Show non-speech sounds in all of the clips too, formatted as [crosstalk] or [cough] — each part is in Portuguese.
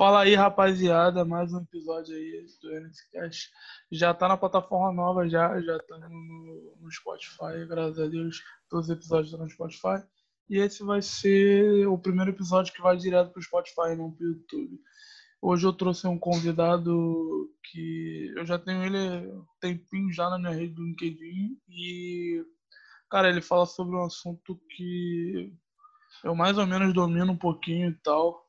Fala aí, rapaziada, mais um episódio aí do NSCast. Já tá na plataforma nova, já, já tá no, no Spotify, graças a Deus, todos os episódios estão no Spotify. E esse vai ser o primeiro episódio que vai direto pro Spotify, não pro YouTube. Hoje eu trouxe um convidado que eu já tenho ele tempinho já na minha rede do LinkedIn e, cara, ele fala sobre um assunto que eu mais ou menos domino um pouquinho e tal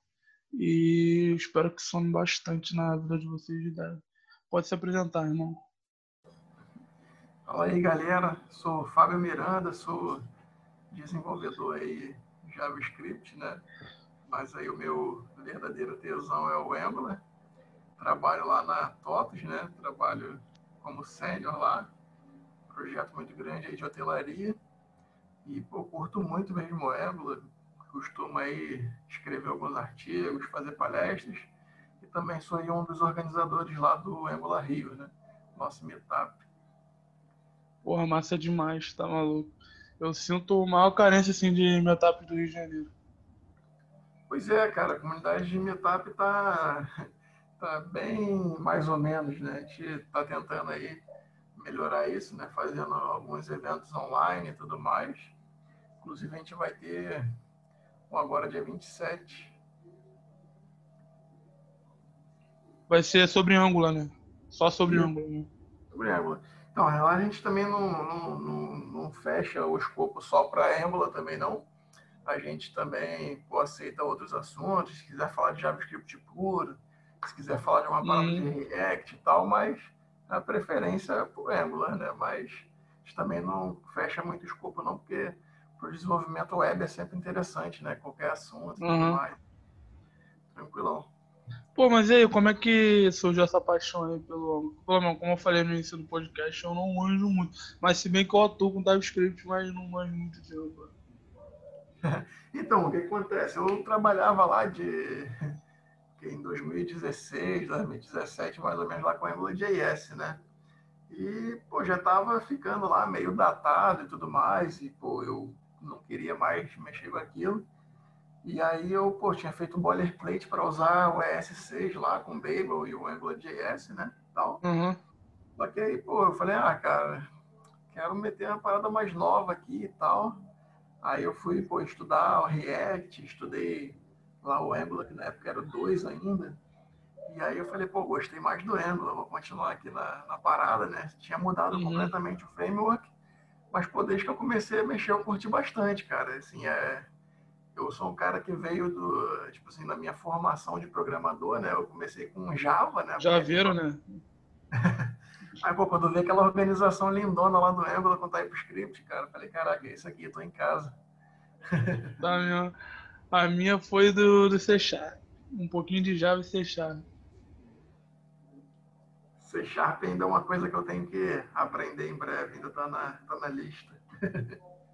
e espero que some bastante na vida de vocês. Pode se apresentar, irmão. Fala aí, galera. Sou Fábio Miranda, sou desenvolvedor aí JavaScript, né? Mas aí o meu verdadeiro tesão é o Angular. Trabalho lá na TOTOS, né? Trabalho como sênior lá. Projeto muito grande aí de hotelaria. E pô, curto muito mesmo o Angular costumo aí escrever alguns artigos, fazer palestras e também sou um dos organizadores lá do Angola Rio, né? Nosso meetup. Porra, massa demais, tá maluco. Eu sinto maior carência assim de meetup do Rio de Janeiro. Pois é, cara, a comunidade de meetup tá, [laughs] tá bem mais ou menos, né? A gente tá tentando aí melhorar isso, né? Fazendo alguns eventos online e tudo mais. Inclusive a gente vai ter agora dia 27. Vai ser sobre Angular, né? Só sobre Sim. Angular. Né? Sobre Angular. Então, lá a gente também não, não, não, não fecha o escopo só para Angular também, não. A gente também pô, aceita outros assuntos, se quiser falar de JavaScript puro, se quiser falar de uma palavra de uhum. React e tal, mas a preferência é por Angular, né? Mas a gente também não fecha muito escopo, não, porque para o desenvolvimento web é sempre interessante, né? Qualquer assunto e uhum. tudo mais. Tranquilão. Pô, mas e aí, como é que surgiu essa paixão aí pelo menos, como eu falei no início do podcast, eu não manjo muito. Mas se bem que eu atuo com TypeScript, mas não manjo muito de [laughs] Então, o que acontece? Eu trabalhava lá de [laughs] em 2016, 2017, mais ou menos, lá com AngularJS, né? E, pô, já tava ficando lá meio datado e tudo mais, e, pô, eu não queria mais mexer com aquilo. E aí eu, pô, tinha feito um boilerplate para usar o ES6 lá com o Babel e o AngularJS, né? Tal. Uhum. Só que aí, pô, eu falei, ah, cara, quero meter uma parada mais nova aqui e tal. Aí eu fui, pô, estudar o React, estudei lá o Angular, que na época era dois ainda. E aí eu falei, pô, gostei mais do Angular, vou continuar aqui na, na parada, né? Tinha mudado uhum. completamente o framework. Mas, pô, desde que eu comecei a mexer, eu curti bastante, cara. Assim, é... Eu sou um cara que veio do, tipo assim, na minha formação de programador, né? Eu comecei com Java, né? Já viram, né? [laughs] Aí, pô, quando eu vi aquela organização lindona lá do Angular com TypeScript, cara, falei, caraca, é isso aqui, eu tô em casa. a, minha, a minha foi do, do C Sharp. Um pouquinho de Java e C Sharp. C Sharp ainda é uma coisa que eu tenho que aprender em breve, ainda está na, tá na lista.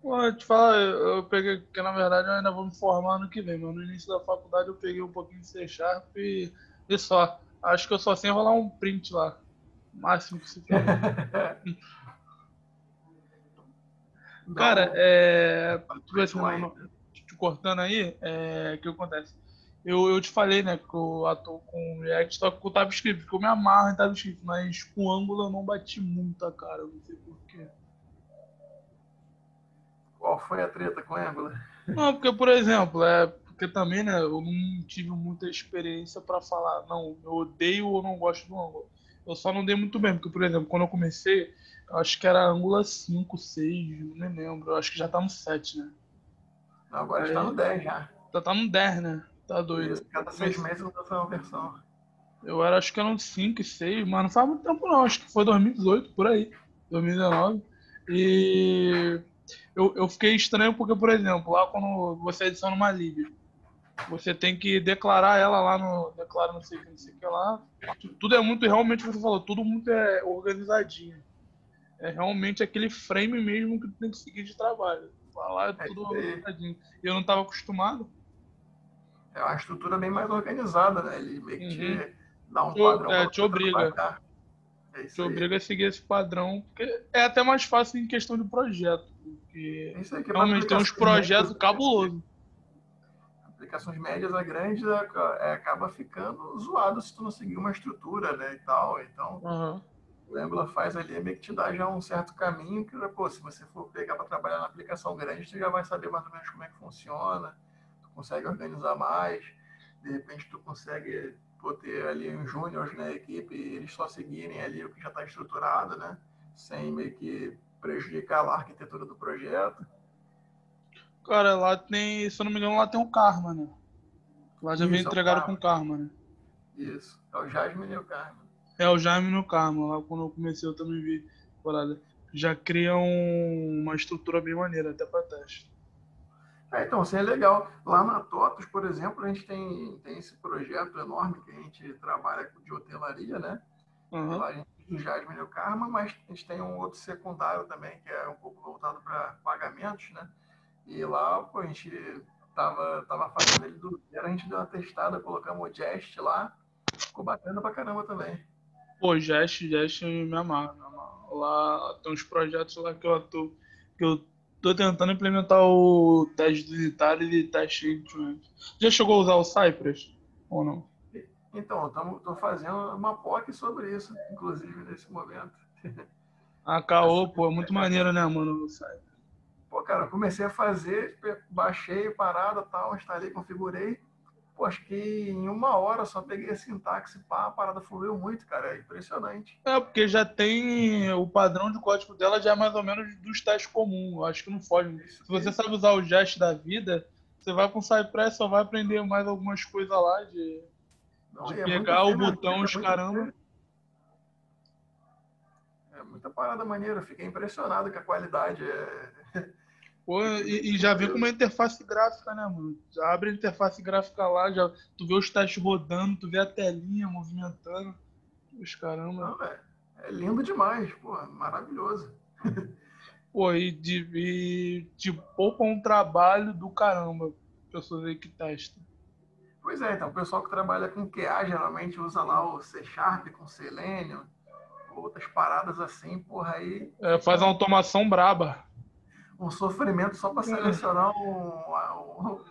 Pô, te falar, eu peguei, porque na verdade eu ainda vou me formar no que vem, mas no início da faculdade eu peguei um pouquinho de C Sharp e, e só. Acho que eu só sei rolar um print lá. Máximo que se for. [laughs] Cara, é. Tu, assim, te cortando aí, é, o que acontece? Eu, eu te falei, né, que eu atuo com React, só com o TypeScript, porque eu me amarro em TypeScript, mas com Angular eu não bati muita cara, não sei porquê. Qual foi a treta com Angular? Não, porque, por exemplo, é porque também, né, eu não tive muita experiência para falar, não, eu odeio ou não gosto do Angular. Eu só não dei muito bem, porque, por exemplo, quando eu comecei, eu acho que era Angular 5, 6, não me lembro, eu acho que já tá no 7, né? Não, agora Aí, está no 10 já. Já tá no 10, né? Tá doido. Isso, cada seis meses muda uma versão. Eu era, acho que eram 5 e 6, mas não faz muito tempo não. Acho que foi 2018, por aí. 2019. E eu, eu fiquei estranho porque, por exemplo, lá quando você adiciona uma lib, você tem que declarar ela lá no. Declara não sei o que, não sei o que lá. Tudo é muito, realmente você falou, tudo muito é organizadinho. É realmente aquele frame mesmo que tu tem que seguir de trabalho. Lá é tudo é, organizadinho. E eu não estava acostumado é uma estrutura bem mais organizada, né? Ele meio que uhum. dá um padrão. É, te obriga. É te aí. obriga a seguir esse padrão, porque é até mais fácil em questão de projeto. Porque é realmente tem uns projetos cabulosos. aplicações médias a grandes é, acaba ficando zoado se tu não seguir uma estrutura, né, e tal. Então, Uhum. o Angular faz ali é meio que te dá já um certo caminho que, pô, se você for pegar para trabalhar na aplicação grande, tu já vai saber mais ou menos como é que funciona, consegue organizar mais, de repente tu consegue pô, ter ali uns júniores na equipe e eles só seguirem ali o que já está estruturado, né, sem meio que prejudicar lá a arquitetura do projeto. Cara, lá tem, se eu não me engano, lá tem o Karma, né? Lá já Isso, é o entregado Karma. com Karma, né? Isso, é o Jasmine e o Carmen. É o Jaime no Karma, lá quando eu comecei eu também vi parada. Já criam uma estrutura bem maneira, até pra teste. É, então, assim, é legal. Lá na TOTOS, por exemplo, a gente tem, tem esse projeto enorme que a gente trabalha de hotelaria, né? Uhum. Lá a gente tem o Jasmine Karma, mas a gente tem um outro secundário também, que é um pouco voltado para pagamentos, né? E lá, pô, a gente tava, tava fazendo ele do zero, a gente deu uma testada, colocamos o Jest lá, ficou bacana pra caramba também. Pô, Jest, Jest me amarra, me amarra. Lá tem uns projetos lá que eu tô, que eu tô tentando implementar o teste unitário e teste end-to-end. Já chegou a usar o Cypress? Ou não? Então, estou fazendo uma POC sobre isso, inclusive, nesse momento. A caô, pô, é muito maneiro, né, mano? O Cypress. Pô, cara, comecei a fazer, baixei parada tal, instalei, configurei. Pô, acho que em uma hora só peguei a sintaxe, pá, a parada fluiu muito, cara. É impressionante. É, porque já tem o padrão de código dela já é mais ou menos dos testes comuns. Acho que não foge. Se você sabe usar o Jest da vida, você vai com o Cypress, só vai aprender mais algumas coisas lá de Não, De é pegar o é botão, os caramba. É muita parada maneira. Fiquei impressionado com a qualidade. É... [laughs] Pô, e, e já vem com uma interface gráfica, né, mano? Já abre a interface gráfica lá, já, tu vê os testes rodando, tu vê a telinha movimentando. Os caramba. Não, é, é lindo demais, pô, maravilhoso. [laughs] Pô, e, de, e te poupa um trabalho do caramba. Pessoas aí que testam. Pois é, então, o pessoal que trabalha com QA geralmente usa lá o C Sharp com Selenium, outras paradas assim, porra, aí É, faz uma automação braba. Um sofrimento só para selecionar um, um,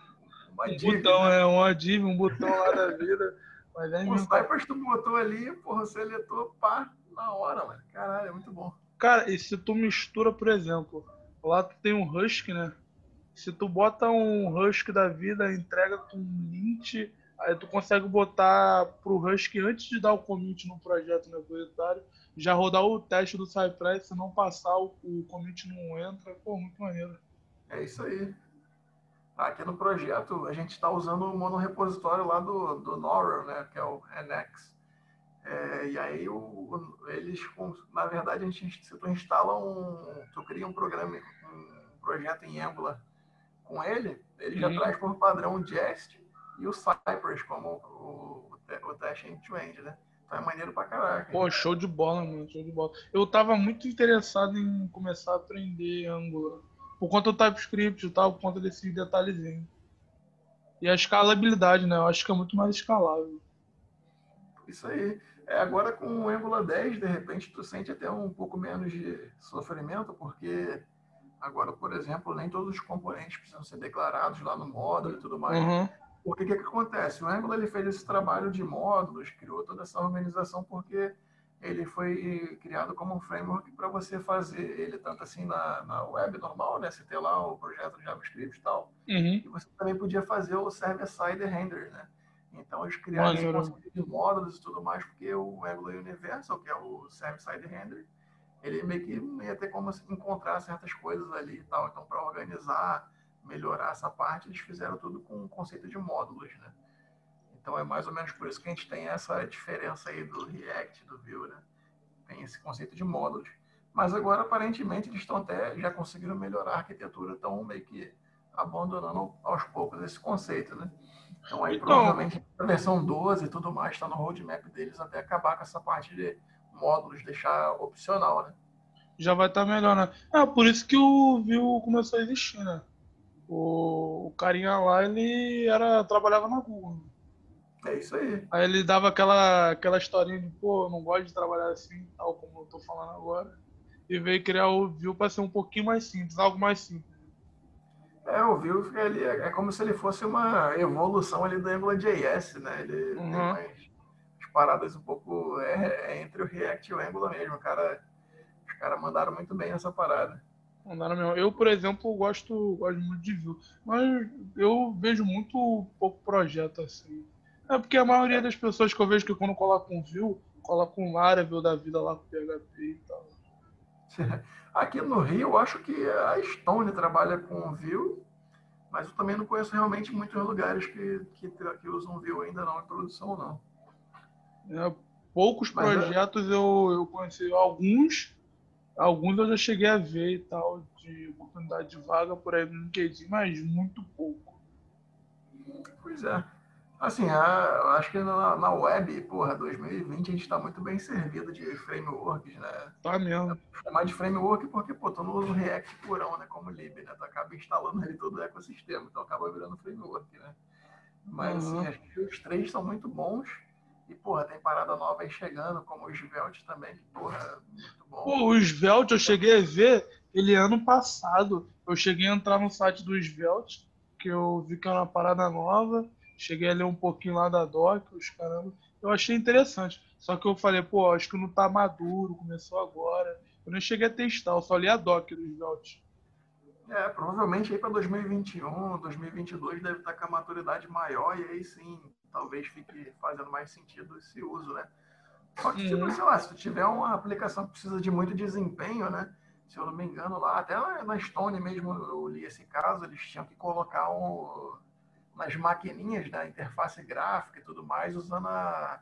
uma Um div. botão, né? é uma div, um botão lá da vida. Mas é O. Cypress tu botou ali, porra, seletou, pá, na hora, mano. Caralho, é muito bom. Cara, e se tu mistura, por exemplo, lá tu tem um Husk, né? Se tu bota um Husk da vida, entrega com um lint, aí tu consegue botar pro Husk antes de dar o commit no projeto no repositório, já rodar o teste do Cypress, se não passar, o, o commit não entra. Pô, muito maneiro. É isso aí. Aqui no projeto, a gente está usando o monorepositório lá do, do Norrell, né, que é o NX. É, e aí, o, o- eles, na verdade, a gente, se tu instala um, tu cria um programa, um projeto em Angular com ele, ele já Uhum. traz por padrão o Jest e o Cypress como o, o, o teste end-to-end, né? É maneiro pra caraca. Pô, show de bola, mano, show de bola. Eu tava muito interessado em começar a aprender Angular. Por conta do TypeScript e tal, por conta desses detalhezinhos. E a escalabilidade, né? Eu acho que é muito mais escalável. Isso aí. É, agora com o Angular 10, de repente, tu sente até um pouco menos de sofrimento, porque agora, por exemplo, nem todos os componentes precisam ser declarados lá no módulo e tudo mais. Uhum. Porque o que, que acontece? O Angular ele fez esse trabalho de módulos, criou toda essa organização, porque ele foi criado como um framework para você fazer ele tanto assim na, na web normal, né? Você ter lá o projeto JavaScript e tal, Uhum. e você também podia fazer o server-side render, né? Então eles criaram esse conceito de módulos e tudo mais, porque o Angular Universal, que é o server-side render, ele meio que ia ter como encontrar certas coisas ali e tal. Então, para organizar, melhorar essa parte, eles fizeram tudo com o conceito de módulos, né? Então é mais ou menos por isso que a gente tem essa diferença aí do React, do Vue, né? Tem esse conceito de módulos. Mas agora, aparentemente, eles estão até, já conseguiram melhorar a arquitetura, estão meio que abandonando aos poucos esse conceito, né? Então aí Então- provavelmente a versão 12 e tudo mais está no roadmap deles até acabar com essa parte de módulos, deixar opcional, né? Já vai estar melhor, né? É, por isso que o Vue começou a existir, né? O, o carinha lá, ele era, trabalhava na Google. É isso aí. Aí ele dava aquela, aquela historinha de, pô, eu não gosto de trabalhar assim, tal como eu tô falando agora. E veio criar o Vue para ser um pouquinho mais simples, algo mais simples. É, o Vue ali é, é como se ele fosse uma evolução ali do AngularJS, né? Ele uhum. tem mais paradas um pouco é, é, entre o React e o Angular mesmo. Cara, os caras mandaram muito bem essa parada. Mandaram mesmo. Eu, por exemplo, gosto, gosto muito de Vue, mas eu vejo muito pouco projeto assim. É porque a maioria das pessoas que eu vejo que quando colocam Vue, colocam Laravel da vida lá com PHP e tal. [laughs] Aqui no Rio, eu acho que a Stone trabalha com Vue, mas eu também não conheço realmente muitos lugares que, que, que usam Vue ainda não em produção, não. É, poucos mas é projetos é... eu, eu conheci, alguns, alguns eu já cheguei a ver e tal, de oportunidade de vaga por aí no LinkedIn, mas muito pouco. Pois é. Assim, a, acho que na, na, web, porra, 2020 a gente está muito bem servido de frameworks, né? Tá mesmo. Chamar de framework porque, pô, tu não usa o React purão, né? Como lib, né? Tu acaba instalando ali todo o ecossistema, então acaba virando framework, né? Mas, uhum. assim, acho que os três são muito bons. E, porra, tem parada nova aí chegando, como o Svelte também, que, porra, muito bom. Pô, o Svelte eu cheguei a ver ele ano passado. Eu cheguei a entrar no site do Svelte, que eu vi que era uma parada nova Cheguei a ler um pouquinho lá da Doc, os caramba. Eu achei interessante. Só que eu falei, pô, acho que não tá maduro, começou agora. Eu nem cheguei a testar, eu só li a Doc dos Svelte. É, provavelmente aí para 2021, 2022 deve estar tá com a maturidade maior e aí sim, talvez fique fazendo mais sentido esse uso, né? Só que, tipo, uhum. sei lá, se tu tiver uma aplicação que precisa de muito desempenho, né? Se eu não me engano lá, até na Stone mesmo eu li esse caso, eles tinham que colocar um, nas maquininhas da interface gráfica e tudo mais, usando a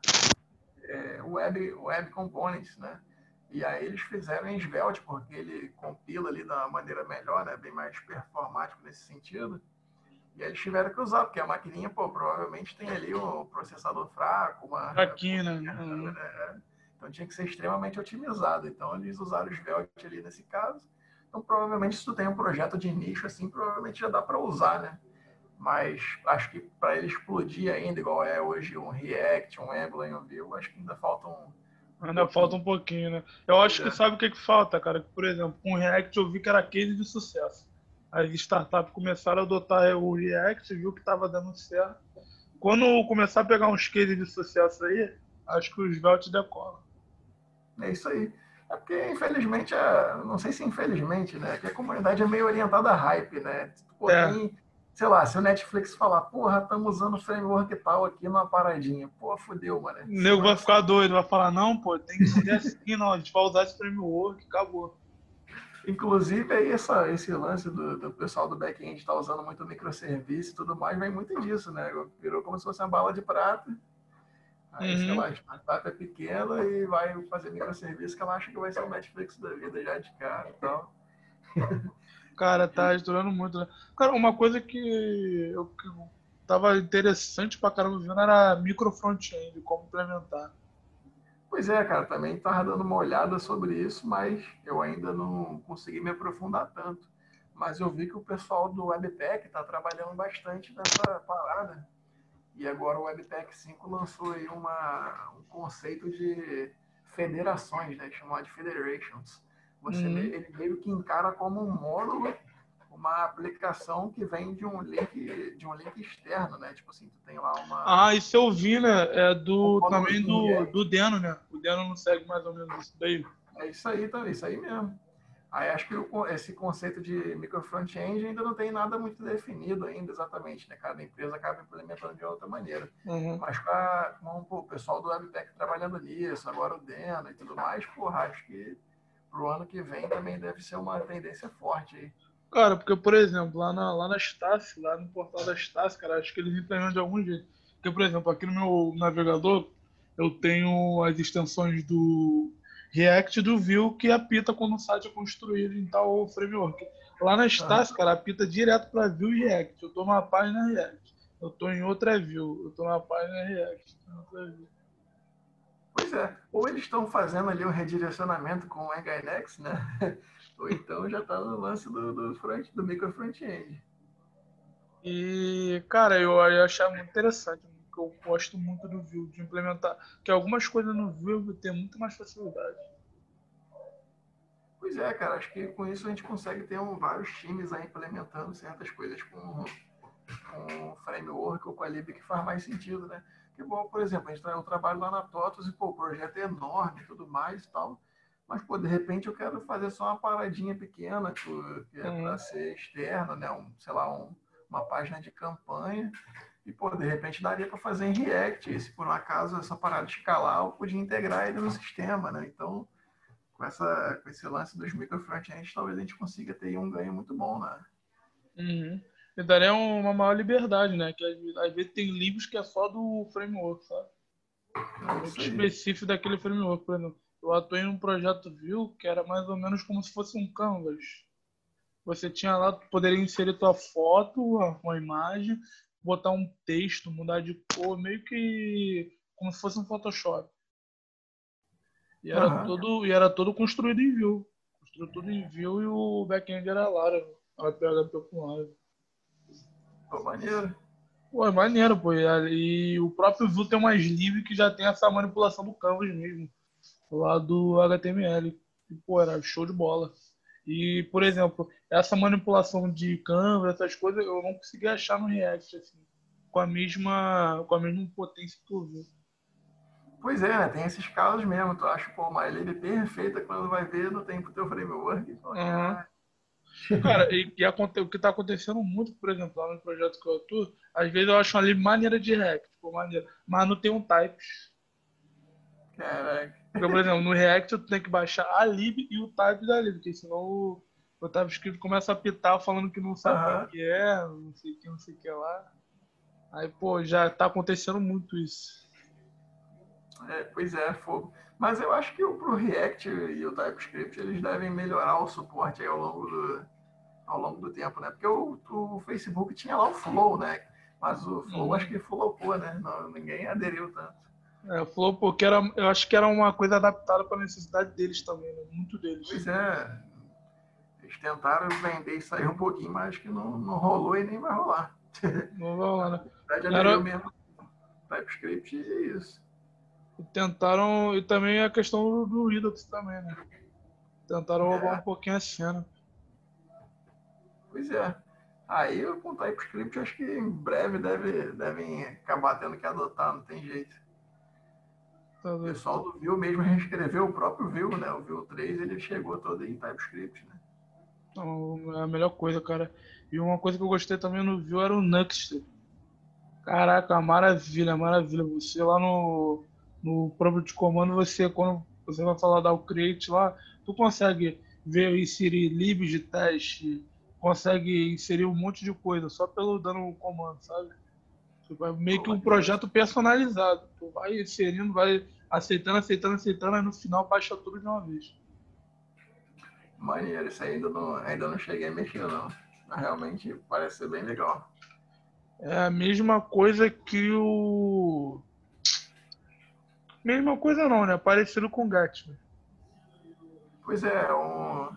é, web, web components, né? E aí eles fizeram em Svelte, porque ele compila ali da maneira melhor, né? Bem mais performático nesse sentido. E eles tiveram que usar, porque a maquininha, pô, provavelmente tem ali um processador fraco, uma... Fraquina. Né? Uhum. né? Então tinha que ser extremamente otimizado. Então eles usaram o Svelte ali nesse caso. Então provavelmente se tu tem um projeto de nicho assim, provavelmente já dá para usar, né? mas acho que para ele explodir ainda, igual é hoje um React, um Angular e um Vue, acho que ainda falta um. Ainda falta um pouquinho, né? Eu acho é. que sabe o que, que falta, cara? Por exemplo, com um React eu vi que era case de sucesso. As startups começaram a adotar o React, viu que estava dando certo. Quando começar a pegar uns cases de sucesso aí, acho que os Svelte decolam. É isso aí. É porque, infelizmente, é... não sei se infelizmente, né? Que a comunidade é meio orientada a hype, né? Pô, é. tem sei lá, se o Netflix falar, porra, estamos usando framework tal aqui numa paradinha, pô, fodeu, mano. O nego vai ficar doido, vai falar, não, pô, tem que ser assim, não, a gente vai usar esse framework, acabou. Inclusive, aí essa, esse lance do, do pessoal do back-end estar tá usando muito microserviço e tudo mais, vem muito disso, né? Virou como se fosse uma bala de prata. Aí, uhum. sei lá, a startup é pequena e vai fazer microserviço que ela acha que vai ser o Netflix da vida já de cara e tal. Cara, tá [laughs] estourando muito, né? Cara, uma coisa que eu que tava interessante pra caramba vendo era micro front-end, como implementar. Pois é, cara, também tava dando uma olhada sobre isso, mas eu ainda não consegui me aprofundar tanto. Mas eu vi que o pessoal do Webpack tá trabalhando bastante nessa parada. E agora o Webpack 5 lançou aí uma, um conceito de federações, né? Chamado de federations você uhum. ele meio que encara como um módulo uma aplicação que vem de um link de um link externo, né? Tipo assim, tu tem lá uma Ah, isso eu vi, né? É do um também do, do Deno, né? O Deno não segue mais ou menos isso daí. É isso aí também, isso aí mesmo. Aí acho que o, esse conceito de micro front-end ainda não tem nada muito definido ainda exatamente, né? Cada empresa acaba implementando de outra maneira. Uhum. Mas com, a, com o pessoal do Webpack trabalhando nisso, agora o Deno e tudo mais, porra, acho que para o ano que vem também deve ser uma tendência forte aí. Cara, porque, por exemplo, lá na, lá na Stas, lá no portal da Stas, cara, acho que eles implementam de algum jeito. Porque, por exemplo, aqui no meu navegador, eu tenho as extensões do React e do Vue que apita quando o site é construído em tal framework. Lá na Stas, cara, apita direto para Vue e React. Eu estou numa página React. Eu estou em outra Vue. Eu estou numa página React. Pois é. Ou eles estão fazendo ali um redirecionamento com o Nginx, né? Ou então já está no lance do, do, front, do micro front-end. E, cara, eu, eu achei muito interessante, porque eu gosto muito do Vue, de implementar, que algumas coisas no Vue eu vou ter muito mais facilidade. Pois é, cara, acho que com isso a gente consegue ter um, vários times aí implementando certas coisas com, com o framework ou com a lib que faz mais sentido, né? Que bom, por exemplo, a gente eu trabalho lá na TOTOS e pô, o projeto é enorme e tudo mais e tal, mas pô, de repente eu quero fazer só uma paradinha pequena que, é para ser externa, né? Um, sei lá, um, uma página de campanha e pô, de repente daria para fazer em React. E se por um acaso essa parada escalar, eu podia integrar ele no sistema, né? Então com, essa, com esse lance dos micro frontends, talvez a gente consiga ter um ganho muito bom, né? Uhum. E daria uma maior liberdade, né? Que às vezes tem livros que é só do framework, sabe? É muito específico daquele framework. Por exemplo, eu atuei num projeto Vue que era mais ou menos como se fosse um canvas. Você tinha lá, poderia inserir tua foto, uma imagem, botar um texto, mudar de cor, meio que como se fosse um Photoshop. E era, uhum. todo, e era todo construído em Vue. Construído tudo em Vue e o back-end era Laravel. Era PHP com Laravel. Pô, maneiro. Pô, é maneiro, pô. E, o próprio Vue tem umas livres que já tem essa manipulação do canvas mesmo. Lá do HTML. E, pô, era show de bola. E, por exemplo, essa manipulação de canvas, essas coisas, eu não consegui achar no React, assim, com a mesma, com a mesma potência que o Vue. Pois é, né? Tem esses casos mesmo. Tu acha, pô, uma LB perfeita quando vai ver no tempo teu framework. uhum. Cara, e, e o que está acontecendo muito, por exemplo, lá no projeto que eu atuo, às vezes eu acho uma lib maneira de React, tipo, maneira, mas não tem um types. Caraca. Porque, por exemplo, no React tu tem que baixar a lib e o type da lib, porque senão o, TypeScript começa a pitar falando que não sabe uhum. o que é, não sei o que, não sei o que lá. Aí, pô, já está acontecendo muito isso. É, pois é, fogo. Mas eu acho que o React e o TypeScript eles devem melhorar o suporte ao longo do, ao longo do tempo, né? Porque o, o Facebook tinha lá o Flow, né? Mas o Flow uhum. acho que flopou, né? Não, ninguém aderiu tanto. É, Flow porque era, eu acho que era uma coisa adaptada para a necessidade deles também, né? Muito deles. Pois é. Eles tentaram vender e sair um pouquinho, mas acho que não, não rolou e nem vai rolar. [laughs] Não vai rolar, né? Na verdade, era... mesmo TypeScript e é isso. E tentaram. E também a questão do, Redux também, né? Tentaram roubar é. um pouquinho a cena. Pois é. Aí com o TypeScript acho que em breve deve, devem acabar tendo que adotar, não tem jeito. Tá o pessoal do Vue mesmo [laughs] reescreveu o próprio Vue, né? O Vue 3 ele chegou todo em TypeScript, né? Então, é a melhor coisa, cara. E uma coisa que eu gostei também no Vue era o Nuxt. Caraca, maravilha, maravilha. Você lá no, no próprio de comando, você, quando você vai falar da o create lá, tu consegue ver inserir libs de teste, consegue inserir um monte de coisa só pelo dando um comando, sabe? Meio que um projeto personalizado. Tu vai inserindo, vai aceitando, aceitando, aceitando, e no final baixa tudo de uma vez. Maneiro, isso ainda não, ainda não cheguei a mexer, não. Mas realmente parece ser bem legal. É a mesma coisa que o Mesma coisa não, né? Parecido com o Gatsby. Pois é, um,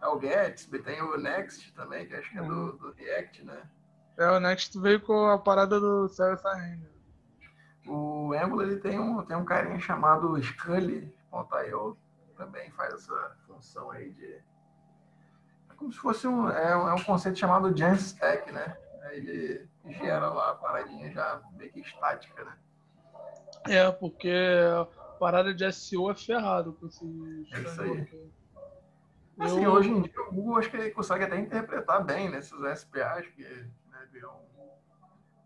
é o Gatsby, tem o Next também, que acho que é do, uhum. do React, né? É, o Next veio com a parada do Service Render. O Angular ele tem um, tem um carinha chamado Scully.io, também faz essa função aí de. É como se fosse um. É um, é um conceito chamado Jamstack, né? Ele gera lá a paradinha já meio que estática, né? É, porque a parada de SEO é ferrado com esses. É isso aí. Assim, eu... hoje em dia o Google acho que ele consegue até interpretar bem nesses né, SPAs, que né, viram.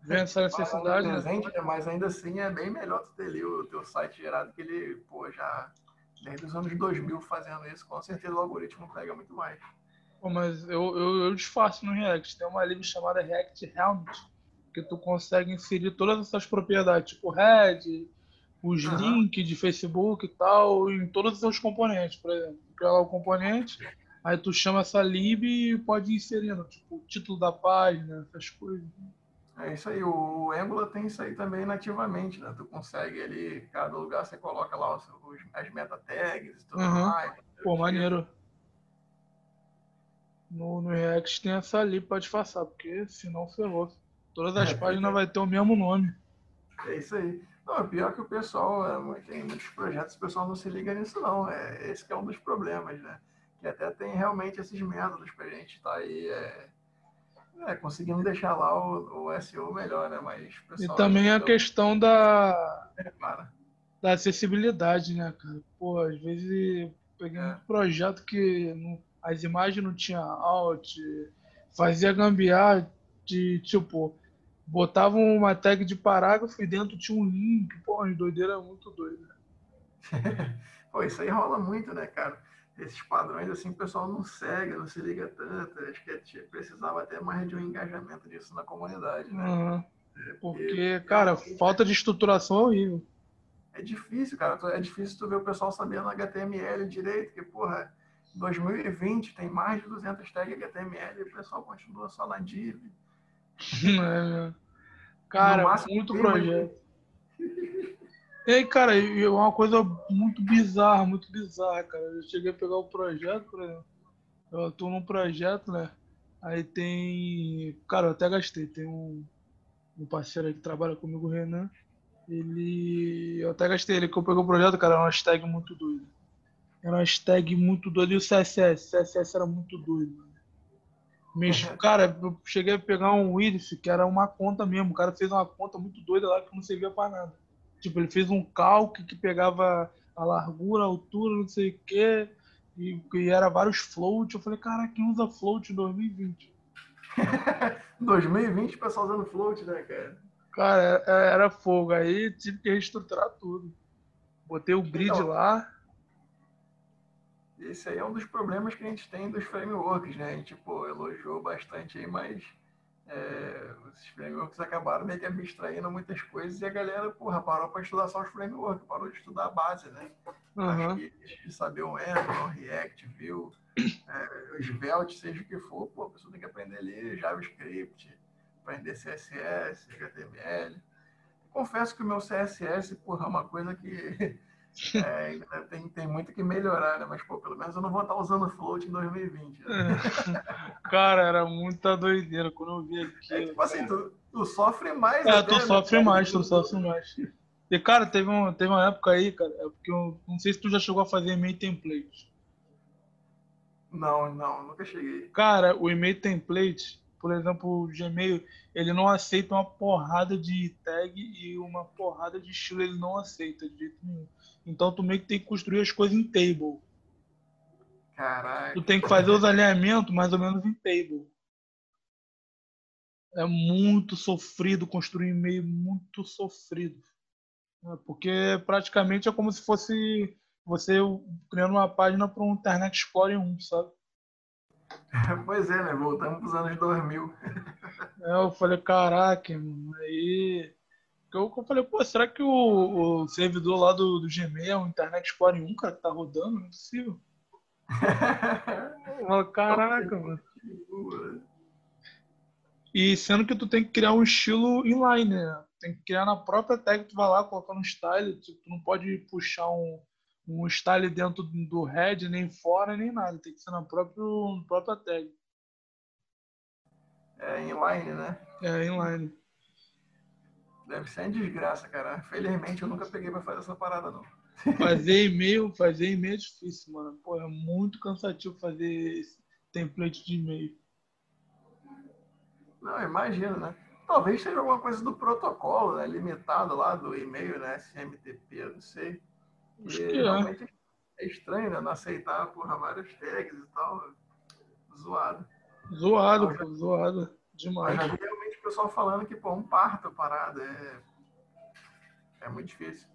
Vem essa necessidade. né? Mas ainda assim é bem melhor tu ter ali o teu site gerado, que ele, pô, já desde os anos 2000 fazendo isso, com certeza o algoritmo pega muito mais. Pô, mas eu, eu, eu disfarço no React. Tem uma livre chamada React Helmet, que tu consegue inserir todas essas propriedades, tipo head, os uhum. links de Facebook e tal, em todos os seus componentes, por exemplo. Cria lá o componente, aí tu chama essa lib e pode ir inserindo, tipo, o título da página, essas coisas. É isso aí, o Angular tem isso aí também nativamente, né? Tu consegue ali, cada lugar você coloca lá os, as meta tags e tudo uhum. mais. Pô, maneiro. No, no React tem essa lib pra disfarçar, porque senão ferrou. Todas as é, páginas é. vai ter o mesmo nome. É isso aí. Não, pior que o pessoal, é, tem muitos projetos, o pessoal não se liga nisso não. É, esse é um dos problemas, né? que até tem realmente esses métodos para a gente estar tá aí é, é, conseguindo deixar lá o, o SEO melhor, né? Mas, e também a questão da, é, da acessibilidade, né, cara? Pô, às vezes peguei é. um projeto que não, as imagens não tinha alt, fazia gambiar de tipo, botava uma tag de parágrafo e dentro tinha um link, pô, as doideira muito doida. [laughs] pô, isso aí rola muito, né, cara? Esses padrões assim o pessoal não segue, não se liga tanto. Acho que precisava até mais de um engajamento disso na comunidade, né? Uhum. Porque, cara, falta de estruturação é horrível. É difícil, cara. É difícil tu ver o pessoal sabendo HTML direito, que, porra, 2020 tem mais de 200 tags HTML e o pessoal continua só na div. [laughs] É, cara, muito projeto. [laughs] E aí, cara, uma coisa muito bizarra, muito bizarra, cara. Eu cheguei a pegar o projeto, por exemplo. Eu tô num projeto, né? Aí tem. Cara, eu até gastei. Tem um, um parceiro aí que trabalha comigo, o Renan. Ele. Eu até gastei ele, que eu peguei o projeto, cara, era uma hashtag muito doida. Era uma hashtag muito doida. E o CSS? O CSS era muito doido. Mas, cara, eu cheguei a pegar um Willis, que era uma conta mesmo. O cara fez uma conta muito doida lá que não servia pra nada. Tipo, ele fez um calque que pegava a largura, a altura, não sei o quê. E, e era vários float. Eu falei, cara, quem usa float em 2020? 2020 [laughs] o pessoal usando float, né, cara? Cara, é, é, era fogo. Aí tive que reestruturar tudo. Botei o grid então, lá. Esse aí é um dos problemas que a gente tem dos frameworks, né? A gente, pô, elogiou bastante aí, mas é, esses frameworks acabaram meio que abstraindo muitas coisas e a galera, porra, parou para estudar só os frameworks, parou de estudar a base, né? Uhum. Acho que de saber o Angular, o React, Vue, é, o Svelte, seja o que for, pô, a pessoa tem que aprender ali JavaScript, aprender CSS, HTML. Confesso que o meu CSS, porra, é uma coisa que é, tem, tem muito que melhorar, né? Mas, pô, pelo menos eu não vou estar usando float em 2020. Né? cara, era muita doideira quando eu vi aqui. É, tipo assim, tu, tu sofre mais. É, tu né, sofre mais, tu sofre mais. E, cara, teve, um, teve uma época aí, cara, é porque eu não sei se tu já chegou a fazer e-mail template. Não, não, nunca cheguei. Cara, o e-mail template, por exemplo, o Gmail, ele não aceita uma porrada de tag e uma porrada de estilo, ele não aceita de jeito nenhum. Então tu meio que tem que construir as coisas em table. Caraca. Tu tem que fazer os alinhamentos mais ou menos em table. É muito sofrido construir e-mail, muito sofrido. É, porque praticamente é como se fosse você criando uma página para um Internet Explorer 1, sabe? [laughs] Pois é, né? Voltamos para os anos 2000. [laughs] É, eu falei, caraca, mano, aí. Eu, eu falei, pô, será que o, o servidor lá do, do Gmail é um Internet Explorer 1, cara, que tá rodando? Não é possível. [laughs] eu caraca, mano. E sendo que tu tem que criar um estilo inline, né? Tem que criar na própria tag, tu vai lá colocar no style, tu, tu não pode puxar um, um style dentro do head, nem fora, nem nada. Tem que ser na própria, na própria tag. É inline, né? É inline. Deve ser em desgraça, cara. Felizmente eu nunca peguei pra fazer essa parada, não. Fazer [laughs] e-mail, fazer e-mail é difícil, mano. Pô, é muito cansativo fazer esse template de e-mail. Não, imagino, né? Talvez seja alguma coisa do protocolo, né? Limitado lá do e-mail, né? SMTP, não sei. Acho e realmente é. é estranho, né? Não aceitar, porra, várias tags e tal. Zoado. Zoado, pô, zoado. Demais. Já vi pessoal falando que, pô, um parto a parada é. É muito difícil.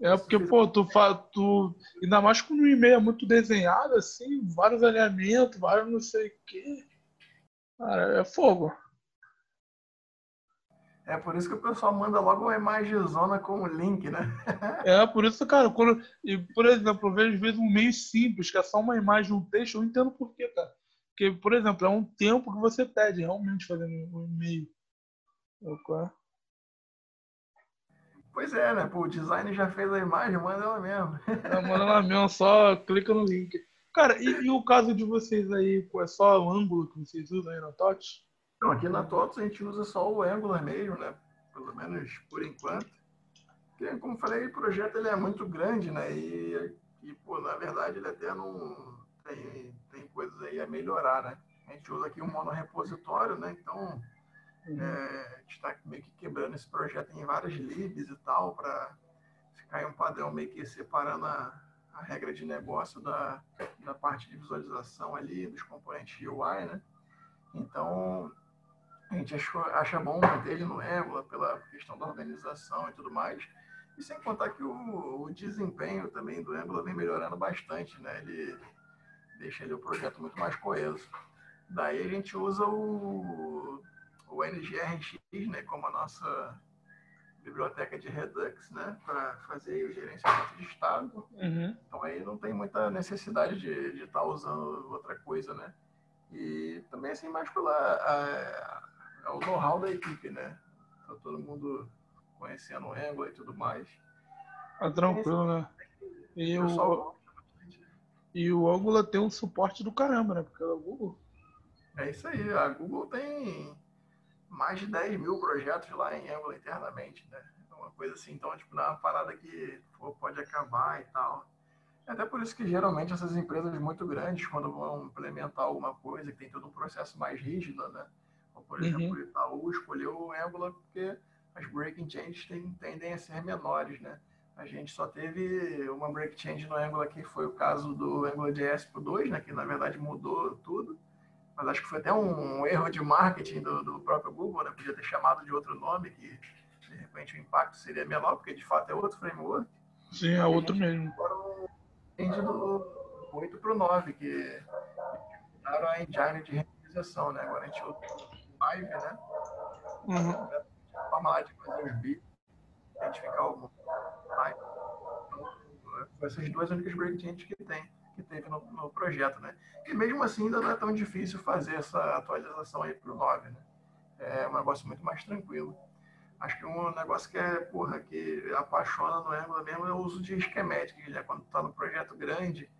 É porque, pô, tu. Tu, ainda mais quando o e-mail é muito desenhado, assim, vários alinhamentos, vários não sei o quê. Cara, é fogo. É por isso que o pessoal manda logo uma imagem-zona com o link, né? [laughs] é, por isso, cara, quando, e, por exemplo, eu vejo às vezes um meio simples, que é só uma imagem, um texto, eu entendo por quê, cara. Porque, por exemplo, é um tempo que você pede realmente fazendo um e-mail. É? Pois é, né? Pô, o design já fez a imagem, manda ela mesmo. É, manda ela mesmo, só clica no link. Cara, e, e, o caso de vocês aí, é só o ângulo que vocês usam aí na TOTS? Então, aqui na TOTS a gente usa só o Angular mesmo, né? Pelo menos por enquanto. Porque, como falei, o projeto ele é muito grande, né? E, e pô, na verdade, ele até não tem, tem coisas aí a melhorar, né? A gente usa aqui um monorepositório, né? Então. É, a gente está meio que quebrando esse projeto em várias libs e tal, para ficar em um padrão meio que separando a, a regra de negócio da, da parte de visualização ali, dos componentes UI, né? Então, a gente achou, acha bom manter ele no Angular pela questão da organização e tudo mais. E sem contar que o, o desempenho também do Angular vem melhorando bastante, né? Ele deixa o projeto muito mais coeso. Daí a gente usa o, o NGRX né, como a nossa biblioteca de Redux, né, para fazer o gerenciamento de estado. Uhum. Então aí não tem muita necessidade de estar tá usando outra coisa, né? E também assim mais pela a, a, o know-how da equipe, né? Tá todo mundo conhecendo o Angular e tudo mais. Ah, tranquilo, né? E o, e o Angular tem um suporte do caramba, né? Porque é o Google. É isso aí. A Google tem mais de 10 mil projetos lá em Angular internamente, né? É uma coisa assim, então, tipo, não é uma parada que pô, pode acabar e tal. É até por isso que geralmente essas empresas muito grandes, quando vão implementar alguma coisa que tem todo um processo mais rígido, né? Como, por exemplo, uhum. o Itaú escolheu o Angular porque as breaking changes tem, tendem a ser menores, né? A gente só teve uma break change no Angular que foi o caso do AngularJS Pro 2, né? Que na verdade mudou tudo mas acho que foi até um erro de marketing do, do próprio Google, né? Podia ter chamado de outro nome, que de repente o impacto seria menor, porque de fato é outro framework. Sim, é outro mesmo. Foram do 8 para o 9, que mudaram a engine de renderização, né? Agora a gente usa o Live, né? Uhum. Lá de fazer os bits, identificar o Live. Então, essas duas únicas breakpoints que tem que teve no, no, projeto, né? E mesmo assim ainda não é tão difícil fazer essa atualização aí para o 9, né? É um negócio muito mais tranquilo. Acho que um negócio que é, porra, que apaixona no Angular mesmo é o uso de esquemática, já quando tá no projeto grande,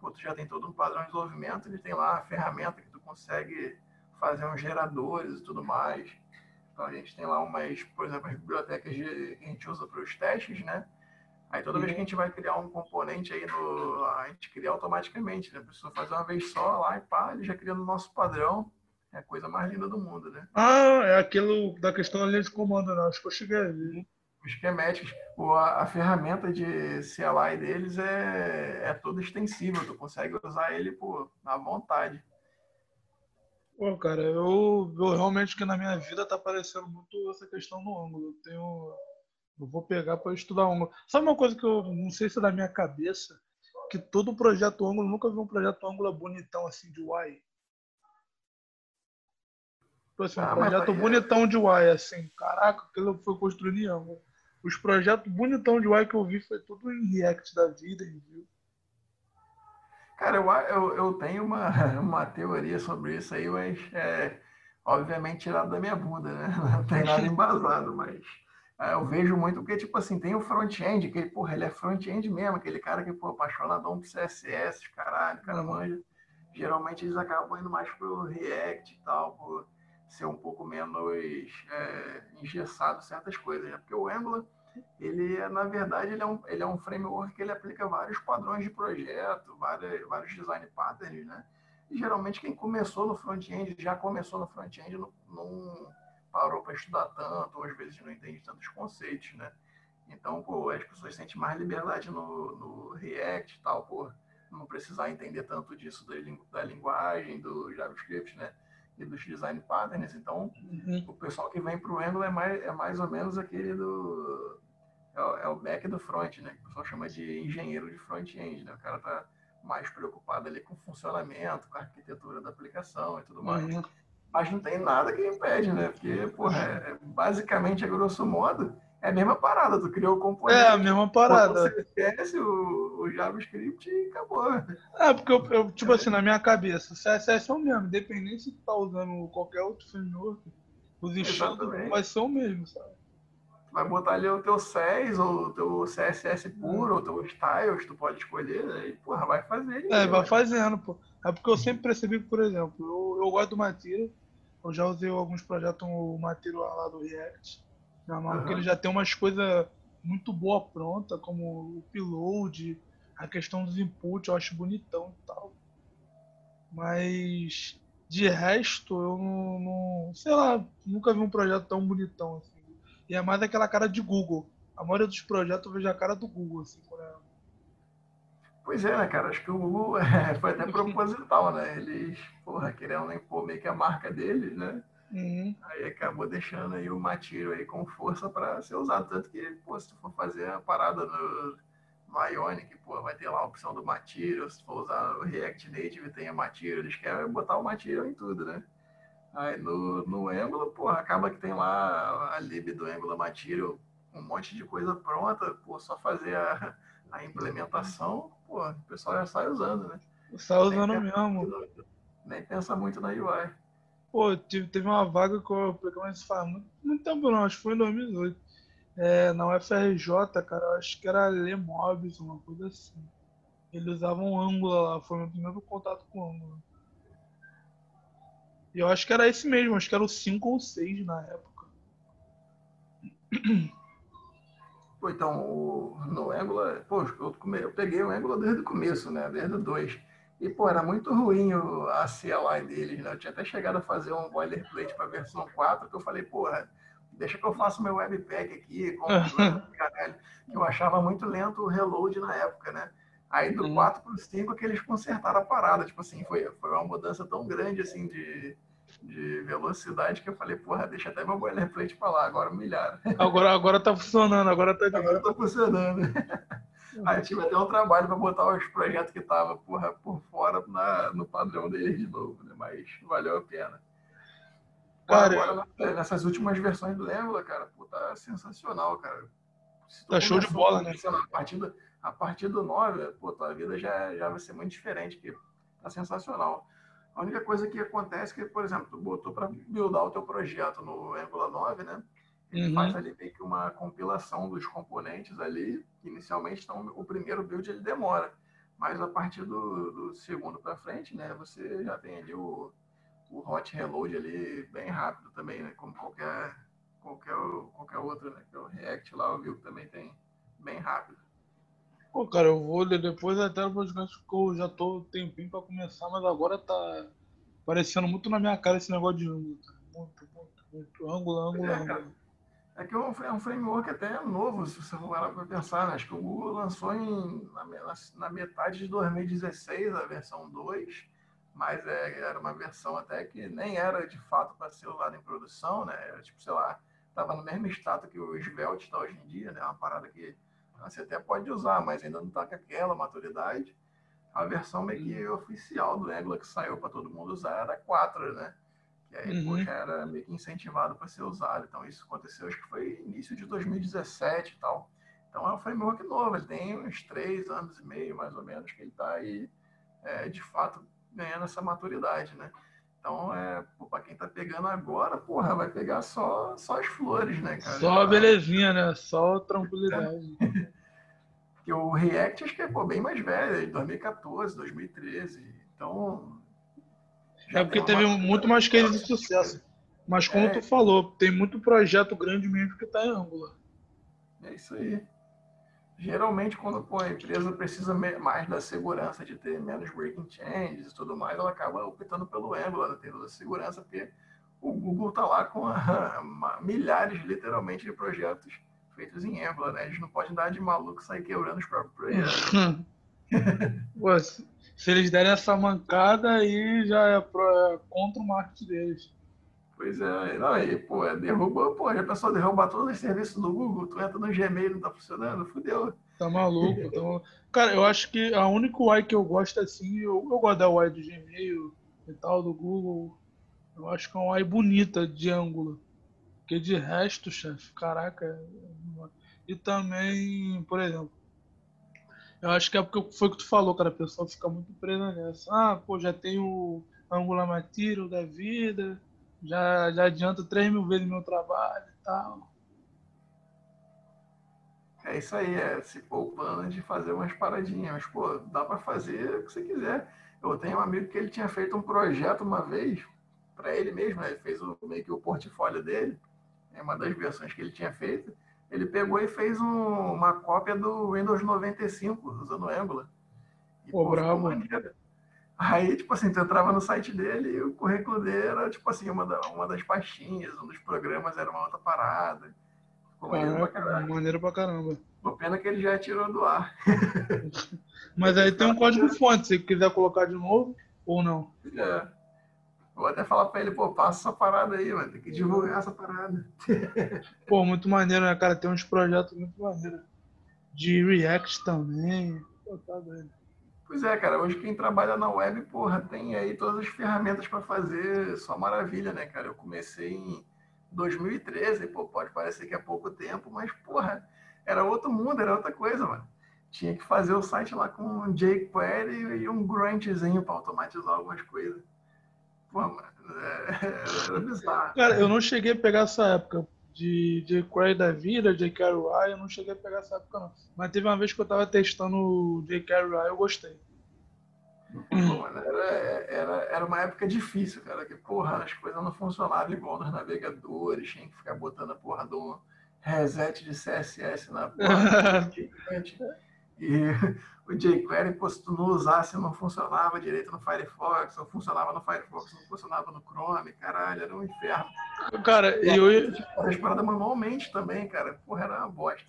pô, tu já tem todo um padrão de desenvolvimento, ele tem lá a ferramenta que tu consegue fazer uns geradores e tudo mais. Então a gente tem lá umas, por exemplo, as bibliotecas de, que a gente usa para os testes, né? Aí toda vez que a gente vai criar um componente aí no. A gente cria automaticamente, né? A pessoa faz uma vez só lá e pá, ele já cria no nosso padrão. É a coisa mais linda do mundo, né? Ah, é aquilo da questão da linha de comando, né? Acho que eu cheguei a ver. Os schematics, a, a ferramenta de CLI deles é, é toda extensível, tu consegue usar ele por, à vontade. Pô, cara, eu, eu realmente que na minha vida tá aparecendo muito essa questão no ângulo. Eu tenho eu vou pegar para estudar ângulo. Sabe uma coisa que eu não sei se é da minha cabeça? Que todo projeto ângulo, nunca vi um projeto ângulo bonitão assim de UI. Tipo assim, um ah, projeto mas... bonitão de UI, assim. Caraca, aquilo foi construído em ângulo. Os projetos bonitão de UI que eu vi foi tudo em React da vida, Vue. Cara, eu, eu, eu, tenho uma, [laughs] uma teoria sobre isso aí, mas é, obviamente tirado da minha bunda, né? [laughs] Não tem nada [laughs] embasado, mas é, eu vejo muito porque, tipo assim, tem o front-end, que, porra, ele é front-end mesmo, aquele cara que, pô, apaixonadão por CSS, caralho, cara uhum. manja. Geralmente eles acabam indo mais pro React e tal, por ser um pouco menos é, engessado certas coisas, né? Porque o Angular, ele, é, na verdade, ele é, um, ele é um framework que ele aplica vários padrões de projeto, vários, vários design patterns, né? E geralmente quem começou no front-end, já começou no front-end, não parou para estudar tanto, ou às vezes não entende tantos conceitos, né? Então, pô, as pessoas sentem mais liberdade no, no React e tal, pô, não precisar entender tanto disso da, da linguagem, do JavaScript, né? E dos design patterns. Então, uhum. o pessoal que vem para o Angular é mais, é mais ou menos aquele do. É o, é o back do front, né? Que o pessoal chama de engenheiro de front-end, né? O cara tá mais preocupado ali com o funcionamento, com a arquitetura da aplicação e tudo mais. Uhum mas não tem nada que impede, né? Porque, porra, é, é, basicamente, a grosso modo, é a mesma parada. Tu criou o componente. É a mesma parada. Você esquece o, o, JavaScript e acabou. É, porque eu, eu, tipo assim, na minha cabeça, o CSS é o mesmo, independente se tu tá usando qualquer outro framework, os estilos vai ser o mesmo, sabe? Vai botar ali o teu SES, ou o teu CSS puro, ou o teu Styles, tu pode escolher, né? E, porra, vai fazer. É, vai fazendo, pô. É porque eu sempre percebi que, por exemplo, eu, eu gosto do Matira, eu já usei alguns projetos no material lá do React. Já uhum. porque ele já tem umas coisas muito boa pronta, como o upload, a questão dos inputs, eu acho bonitão e tal. Mas de resto, eu não, não, Sei lá, nunca vi um projeto tão bonitão assim. E é mais aquela cara de Google. A maioria dos projetos eu vejo a cara do Google, assim, quando é... Pois é, né, cara? Acho que o Google [laughs] é, foi até proposital, né? Eles, porra, querendo impor meio que a marca deles, né? Uhum. Aí acabou deixando aí o Matiro aí com força para ser usado. Tanto que, pô, se tu for fazer a parada no, no Ionic, pô, vai ter lá a opção do Material. Se for usar o React Native, tem a Material. Eles querem botar o Material em tudo, né? Aí no, no Angular, pô, acaba que tem lá a lib do Angular Material, um monte de coisa pronta, pô, só fazer a, a implementação, pô, o pessoal já sai usando, né? Sai usando nem mesmo. Muito, nem pensa muito na UI. Pô, teve uma vaga que eu peguei, mas faz muito, muito tempo não, acho que foi em 2018. É, na UFRJ, cara, acho que era Lemobs, uma coisa assim. Eles usavam Angular lá, foi meu primeiro contato com Angular. E eu acho que era esse mesmo, acho que era o 5 ou 6 na época. [clears throat] Pô, então, o, no Angular, pô, eu, eu peguei o Angular desde o começo, né? Desde o 2. E, pô, era muito ruim a CLI deles, né? Eu tinha até chegado a fazer um boilerplate para a versão 4, que eu falei, porra, deixa que eu faça meu webpack aqui, com [laughs] caralho, que eu achava muito lento o reload na época, né? Aí do hum. 4 para o 5 que eles consertaram a parada, tipo assim, foi, foi uma mudança tão grande, assim, de, de velocidade que eu falei, porra, deixa até meu boilerplate para lá, agora milharam. [laughs] Agora, agora tá funcionando, agora tá... Agora tá funcionando. Aí tive até um trabalho para botar os projetos que estavam porra, por fora na, no padrão deles de novo, né? mas valeu a pena. Cara, agora, nessas últimas versões do Angular, cara, pô, tá sensacional, cara. Tá show de bola, né? A partir, do, a partir do 9, pô, tua vida já, já vai ser muito diferente, que tá sensacional. A única coisa que acontece é que, por exemplo, tu botou para buildar o teu projeto no Angular 9, né? Ele uhum. faz ali meio que uma compilação dos componentes ali. Inicialmente, então, o primeiro build ele demora. Mas a partir do, do segundo para frente, né, você já tem ali o, o hot reload ali bem rápido também, né, como qualquer, qualquer, qualquer outro, né, que é o React lá, o Vue também tem bem rápido. Pô, cara, eu vou depois até o podcast que eu já tô tempinho para começar, mas agora tá parecendo muito na minha cara esse negócio de ângulo. Muito, muito, muito. Ângulo, ângulo, é, ângulo. É que é, é um framework até novo, se você for para pensar. Né? Acho que o Google lançou em, na, na, metade de 2016 a versão 2, mas é, era uma versão até que nem era de fato para ser usada em produção, né? Era, tipo, sei lá, estava no mesmo status que o Svelte está hoje em dia, né? Uma parada que você até pode usar, mas ainda não está com aquela maturidade. A versão meio que oficial do Angular que saiu para todo mundo usar era 4, né? E aí, uhum. era meio que incentivado para ser usado. Então, isso aconteceu, acho que foi início de 2017 e tal. Então, é um framework novo. Ele tem uns três anos e meio, mais ou menos, que ele está aí, é, de fato, ganhando essa maturidade, né? Então, é, para quem está pegando agora, porra, vai pegar só, só as flores, né, cara? Só a belezinha, né? Só tranquilidade. É. [laughs] Porque o React, acho que é pô, bem mais velho, é de 2014, 2013. Então, é porque teve muito mais cases de sucesso. Mas como é. tu falou, tem muito projeto grande mesmo que está em Angular. É isso aí. Geralmente, quando pô, a empresa precisa mais da segurança de ter menos breaking changes e tudo mais, ela acaba optando pelo Angular, né, tendo a segurança, porque o Google está lá com a, milhares, literalmente, de projetos feitos em Angular. Né? Eles não podem dar de maluco sair quebrando os próprios projetos. [laughs] Pô, se eles derem essa mancada, aí já é, pro, é contra o marketing deles. Pois é, não, aí, pô, é, derruba, pô, já pensou derrubar todos os serviços do Google, tu entra no Gmail não tá funcionando, fudeu. Tá maluco, tá maluco. Cara, eu acho que a única UI que eu gosto assim, eu, eu gosto da UI do Gmail e tal, do Google. Eu acho que é uma UI bonita de ângulo. Porque de resto, chefe, caraca. E também, por exemplo, eu acho que é porque foi o que tu falou, cara. A pessoa fica muito presa nessa. Ah, pô, já tem o Angular Material da vida, já, já adianta 3 mil vezes meu trabalho e tal. É isso aí, é se poupando de fazer umas paradinhas. Mas, pô, dá para fazer o que você quiser. Eu tenho um amigo que ele tinha feito um projeto uma vez, para ele mesmo, né? ele fez o, meio que o portfólio dele, é uma das versões que ele tinha feito ele pegou e fez um, uma cópia do Windows 95 usando Angular. E, pô, pô bravo. Aí, tipo assim, tu entrava no site dele e o currículo dele era, tipo assim, uma, da, uma das pastinhas, um dos programas era uma outra parada. Ficou maneiro pra caramba. Maneiro pra caramba. Uma pena que ele já tirou do ar. [laughs] Mas aí tem um código fonte, se quiser colocar de novo ou não. É. Vou até falar pra ele, pô, passa essa parada aí, mano. Tem que divulgar essa parada. [laughs] Pô, muito maneiro, né, cara? Tem uns projetos muito maneiros. De React também. Pô, tá doido. Pois é, cara. Hoje quem trabalha na web, porra, tem aí todas as ferramentas para fazer só maravilha, né, cara? Eu comecei em 2013, pô, pode parecer que é pouco tempo, mas, porra, era outro mundo, era outra coisa, mano. Tinha que fazer o site lá com um jQuery e um gruntzinho para automatizar algumas coisas. Pô, mano, [laughs] é, era bizarro. Cara, eu não cheguei a pegar essa época de jQuery da vida, jQuery eu não cheguei a pegar essa época não. Mas teve uma vez que eu tava testando o jQuery eu gostei. Pô, era, era, era uma época difícil, cara, que, porra, as coisas não funcionavam igual nos navegadores, tinha que ficar botando a porra do reset de CSS na porra. [laughs] e [laughs] o jQuery, se tu não usasse, não funcionava direito no Firefox, não funcionava no Firefox, não funcionava no Chrome, caralho, era um inferno. Cara, e eu... As paradas manualmente também, cara, porra, era uma bosta.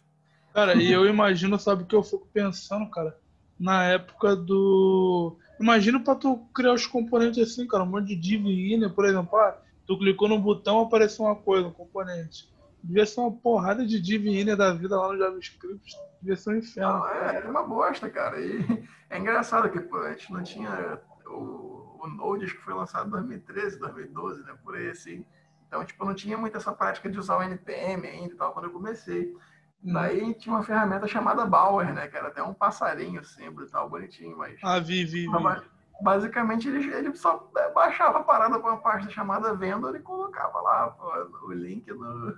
Cara, e eu imagino, sabe o que eu fico pensando, cara? Na época do... Imagina pra tu criar os componentes assim, cara, um monte de div inner, por exemplo, ah, tu clicou no botão, apareceu uma coisa, um componente. Devia ser uma porrada de div inner da vida lá no JavaScript Devia ser um inferno. Não, é, é uma bosta, cara. E é engraçado que pô, a gente não tinha o, o Node, que foi lançado em 2013, 2012, né? Por aí assim. Então, tipo, não tinha muito essa prática de usar o NPM ainda e tal quando eu comecei. Hum. Daí tinha uma ferramenta chamada Bauer, né? Que era até um passarinho, símbolo e tal, bonitinho, mas. Ah, vi, vi, vi. Basicamente, ele, ele só baixava a parada para uma pasta chamada Vendor e colocava lá pô, o link no,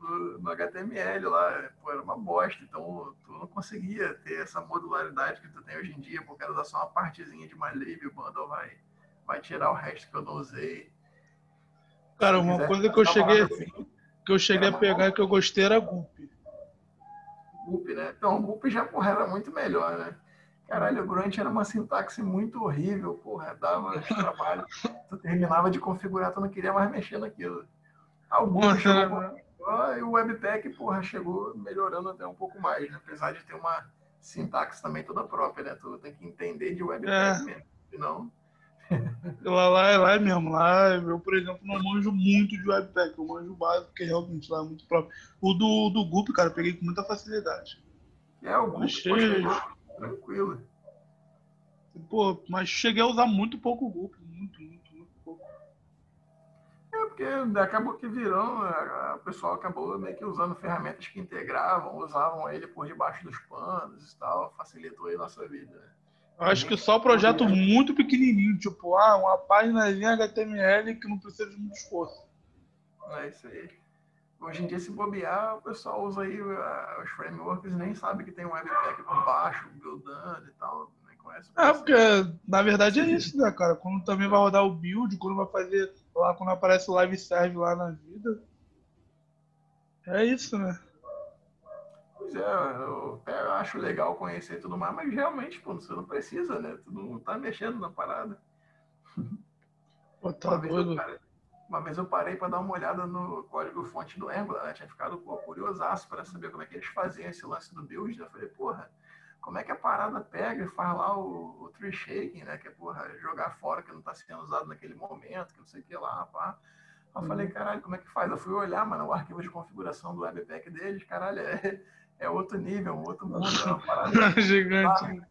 no, HTML lá, pô, era uma bosta. Então, tu não conseguia ter essa modularidade que tu tem hoje em dia, porque era só uma partezinha de uma lib, o bundle vai, vai tirar o resto que eu não usei. Cara, uma coisa que eu cheguei, assim, que eu cheguei a pegar que eu gostei era Gulp. Gulp, né? Então, o Gulp já, porra, era muito melhor, né? Caralho, o Grunt era uma sintaxe muito horrível, porra, dava trabalho. Tu terminava de configurar, tu não queria mais mexer naquilo. Ah, o E o Webpack, porra, chegou melhorando até um pouco mais, né? Apesar de ter uma sintaxe também toda própria, né? Tu tem que entender de Webpack é. mesmo, senão... lá, lá, lá mesmo, lá eu, por exemplo, não manjo muito de Webpack, eu manjo básico, porque realmente lá é muito próprio. O do, do Gup, cara, eu peguei com muita facilidade. É, o Gup, Achei... tranquilo. Pô, mas cheguei a usar muito pouco o Gup, porque acabou que virou, o pessoal acabou meio que usando ferramentas que integravam, usavam ele por debaixo dos panos e tal, facilitou aí a nossa vida. Né? Acho que só projeto muito pequenininho, tipo, ah, uma página em HTML que não precisa de muito esforço. É isso aí. Hoje em dia, se bobear, o pessoal usa aí uh, os frameworks e nem sabe que tem um webpack por baixo, buildando e tal. Nem conhece. É, porque na verdade é isso, né, cara? Quando também vai rodar o build, quando vai fazer lá quando aparece o live serve lá na vida. É isso, né? Pois é, eu, eu acho legal conhecer tudo mais, mas realmente, pô, você não precisa, né? Tu não tá mexendo na parada. [laughs] Pô, tá uma doido. Vez parei, uma vez eu parei para dar uma olhada no código-fonte do Angular, né? Tinha ficado pô, curiosaço para saber como é que eles faziam esse lance do build, né? Eu falei, porra, como é que a parada pega e faz lá o, o tree shaking, né? Que é, porra, jogar fora que não está sendo usado naquele momento, que não sei o que lá, pá. Eu uhum. falei, caralho, como é que faz? Eu fui olhar, mano, o arquivo de configuração do webpack deles, caralho, é, é outro nível, um outro mundo, é uma parada. [laughs] Gigante.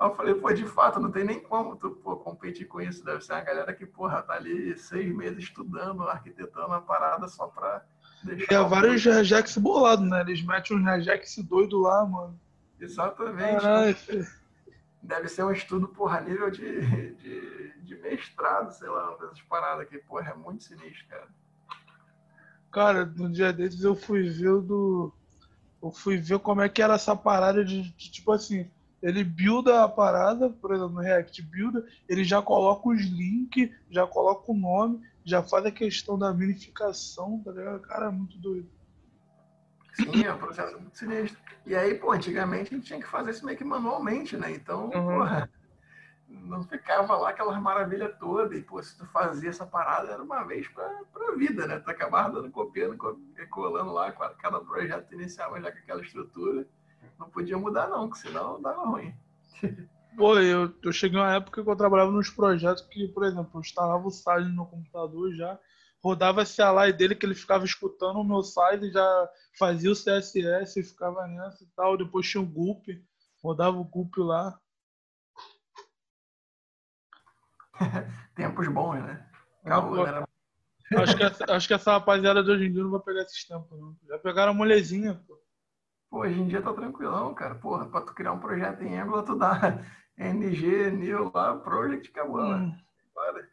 eu falei, pô, de fato, não tem nem como tu pô, competir com isso. Deve ser uma galera que, porra, tá ali seis meses estudando, arquitetando a parada só pra deixar. É vários regex bolados, né? Eles metem um regex doido lá, mano. Exatamente. Deve ser um estudo, porra, nível de, de, de mestrado, sei lá, essas paradas aqui. Porra, é muito sinistro, cara. Cara, no dia desses eu fui ver do. Eu fui ver como é que era essa parada de, de tipo assim, ele builda a parada, por exemplo, no React builda, ele já coloca os links, já coloca o nome, já faz a questão da minificação, tá ligado? Cara, é muito doido. Sim, é um processo muito sinistro. E aí, pô, antigamente a gente tinha que fazer isso meio que manualmente, né? Então, uhum. porra, não ficava lá aquela maravilha toda. E, pô, se tu fazia essa parada, era uma vez pra, pra vida, né? Tu acabava dando, copiando, colando lá, cada projeto iniciava já com aquela estrutura. Não podia mudar, não, porque senão dava ruim. [laughs] Pô, eu, eu cheguei uma época que eu trabalhava nos projetos que, por exemplo, eu instalava o site no computador já, rodava esse alai dele que ele ficava escutando o meu site, já fazia o CSS e ficava nessa e tal. Depois tinha o Gulp, rodava o Gulp lá. [laughs] Tempos bons, né? Calma, era... acho, que essa, acho que essa rapaziada de hoje em dia não vai pegar esses tempos, não. Já pegaram a molezinha, pô. Pô, hoje em dia tá tranquilão, cara. Porra, pra tu criar um projeto em Angular, tu dá [laughs] NG, New lá, Project, acabou, hum. né? Bora.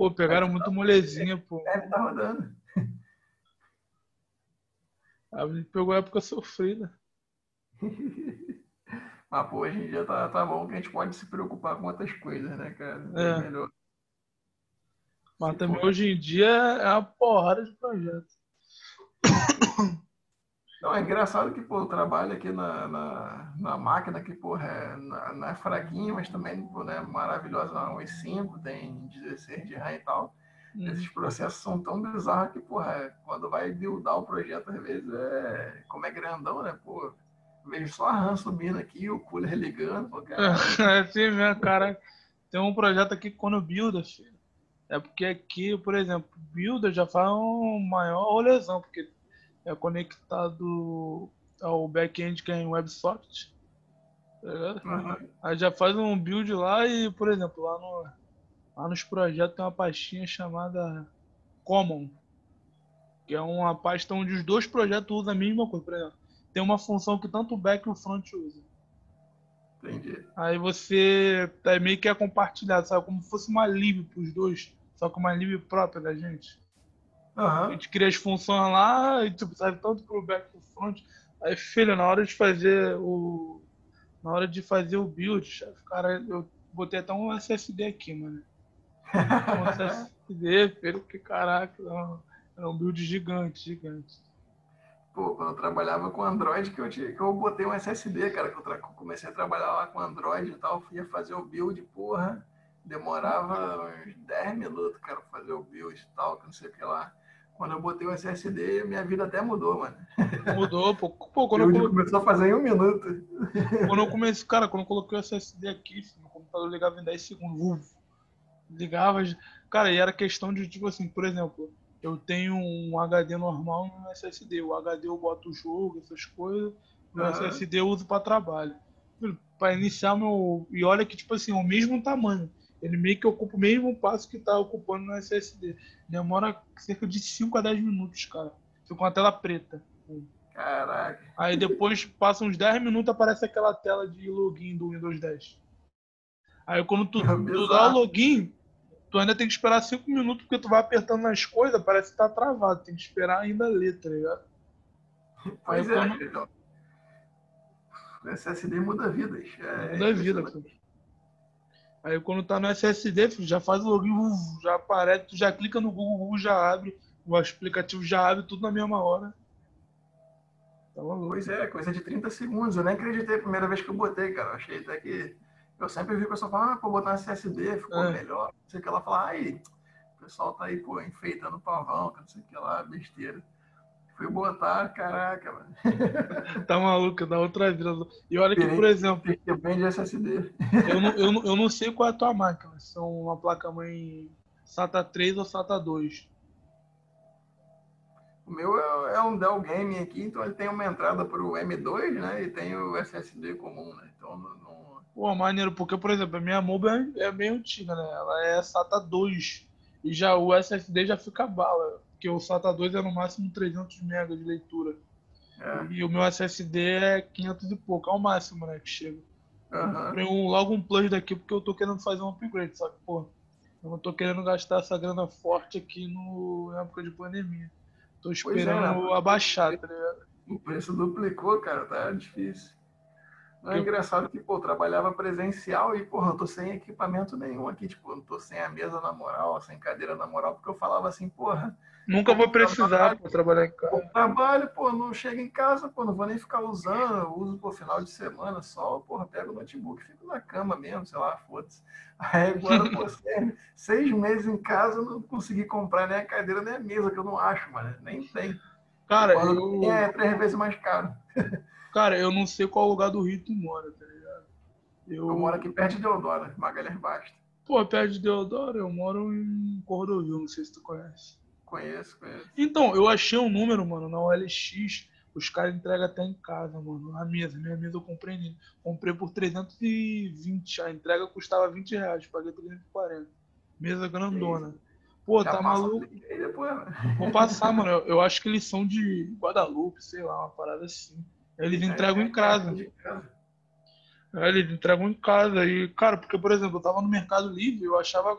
Pô, pegaram muito tá, molezinha, pô. Deve [laughs] tá rodando. A gente pegou a época sofrida. [laughs] Mas, pô, hoje em dia tá, tá bom que a gente pode se preocupar com outras coisas, né, cara? É. Melhor. Mas se também hoje em dia é uma porrada de projetos. [coughs] Não, é engraçado que, pô, o trabalho aqui na, na, na máquina, que, porra, é, não é fraquinho, mas também, pô, né, maravilhosa, um i5, tem 16 de RAM e tal. Hum. Esses processos são tão bizarros que, porra, é, quando vai buildar o projeto, às vezes, é, como é grandão, né, pô, vejo só a RAM subindo aqui, o cooler ligando, pô, cara. [laughs] É assim mesmo, cara. Tem um projeto aqui quando builda, filho. É porque aqui, por exemplo, builda já faz um maior rolezão, porque é conectado ao back-end que é em WebSocket. Tá uhum. Aí já faz um build lá e, por exemplo, lá, no, lá nos projetos tem uma pastinha chamada Common, que é uma pasta onde os dois projetos usam a mesma coisa. Por exemplo, tem uma função que tanto o back e o front usam. Entendi. Aí você é meio que é compartilhado, sabe? Como se fosse uma lib para os dois, só que uma lib própria da gente. Uhum. A gente cria as funções lá e tipo, serve tanto pro back pro front. Aí, filho, na hora de fazer o. Na hora de fazer o build, cara, eu botei até um SSD aqui, mano. [laughs] Um SSD, filho, que caraca, era um build gigante, gigante. Pô, quando eu trabalhava com Android, que eu, tinha, que eu botei um SSD, cara, que eu comecei a trabalhar lá com Android e tal, ia fazer o build, porra, demorava uns 10 minutos, cara, fazer o build e tal, que não sei o que lá. Quando eu botei o SSD, minha vida até mudou, mano. Mudou, pô. pô quando [laughs] eu, eu começou a fazer em um minuto. Quando eu comecei, cara, quando eu coloquei o SSD aqui, meu computador ligava em 10 segundos. Ligava. Cara, e era questão de, tipo assim, por exemplo, eu tenho um HD normal e um SSD. O HD eu boto o jogo, essas coisas. O SSD eu uso para trabalho. Para iniciar meu. E olha que, tipo assim, é o mesmo tamanho. Ele meio que ocupa o mesmo passo que está ocupando no SSD. Demora cerca de 5 a 10 minutos, cara. Fica com a tela preta. Caraca. Aí depois passa uns 10 minutos aparece aquela tela de login do Windows 10. Aí quando tu, é tu dá o login, tu ainda tem que esperar 5 minutos porque tu vai apertando nas coisas, parece que tá travado. Tem que esperar ainda ler, tá ligado? Pois Aí, é. Quando... O SSD muda vidas. É, muda a vida, pô. Aí quando tá no SSD, já faz o login, já aparece, tu já clica no Google, Google já abre, o aplicativo já abre tudo na mesma hora. Tá pois é, coisa de 30 segundos. Eu nem acreditei a primeira vez que eu botei, cara. Eu achei até que. Eu sempre vi o pessoal falar, ah, pô, botar no SSD, ficou é. melhor. Não sei o que ela fala, ai, o pessoal tá aí, pô, enfeitando o pavão, não sei o que lá, besteira. Fui botar, caraca, mano. [laughs] tá maluco, dá outra vida. E olha que, por exemplo. Bem de SSD. Eu não, eu, não, eu não sei qual é a tua máquina. São uma placa-mãe SATA 3 ou SATA 2. O meu é, é, um Dell Game aqui, então ele tem uma entrada para o M2, né? E tem o SSD comum, né? Então não. Pô, maneiro, porque, por exemplo, a minha mobile é meio antiga, né? Ela é SATA 2. E já o SSD já fica bala porque o SATA 2 é no máximo 300 MB de leitura. É. E o meu SSD é 500 e pouco, é o máximo, né, que chega. Uhum. Eu um, logo um plus daqui porque eu tô querendo fazer um upgrade, sabe? Pô, eu não tô querendo gastar essa grana forte aqui no na época de pandemia. Tô é, esperando é, abaixar, tá ligado? O preço duplicou, cara, tá difícil. Não é engraçado que, pô, eu trabalhava presencial e, porra, eu tô sem equipamento nenhum aqui, tipo, não tô sem a mesa na moral, sem cadeira na moral, porque eu falava assim, porra. Nunca vou precisar para trabalhar em casa. Trabalho, pô, não chego em casa, pô, não vou nem ficar usando, eu uso por final de semana só, porra, pego o notebook, fico na cama mesmo, sei lá, foda-se. Aí agora, pô, [laughs] seis, seis meses em casa, eu não consegui comprar nem a cadeira nem a mesa, que eu não acho, mano, nem tem. Cara, eu... É três vezes mais caro. [laughs] Cara, eu não sei qual lugar do Rio tu mora, tá ligado? Eu, eu moro aqui perto de Deodoro, Magalhães Basta. Pô, perto de Deodoro, eu moro em Cordovil, não sei se tu conhece. Conheço, conheço. Então, eu achei um número, mano, na OLX. Os caras entregam até em casa, mano. Na mesa. Minha mesa eu comprei Comprei por 320. A entrega custava 20 reais. Paguei 340. Mesa grandona. Pô, Já tá maluco. Depois, [laughs] Vou passar, mano. Eu, eu, acho que eles são de Guadalupe, sei lá, uma parada assim. Eles é, entregam é, em casa. É, eles entregam em casa. E, cara, porque, por exemplo, eu tava no Mercado Livre, eu achava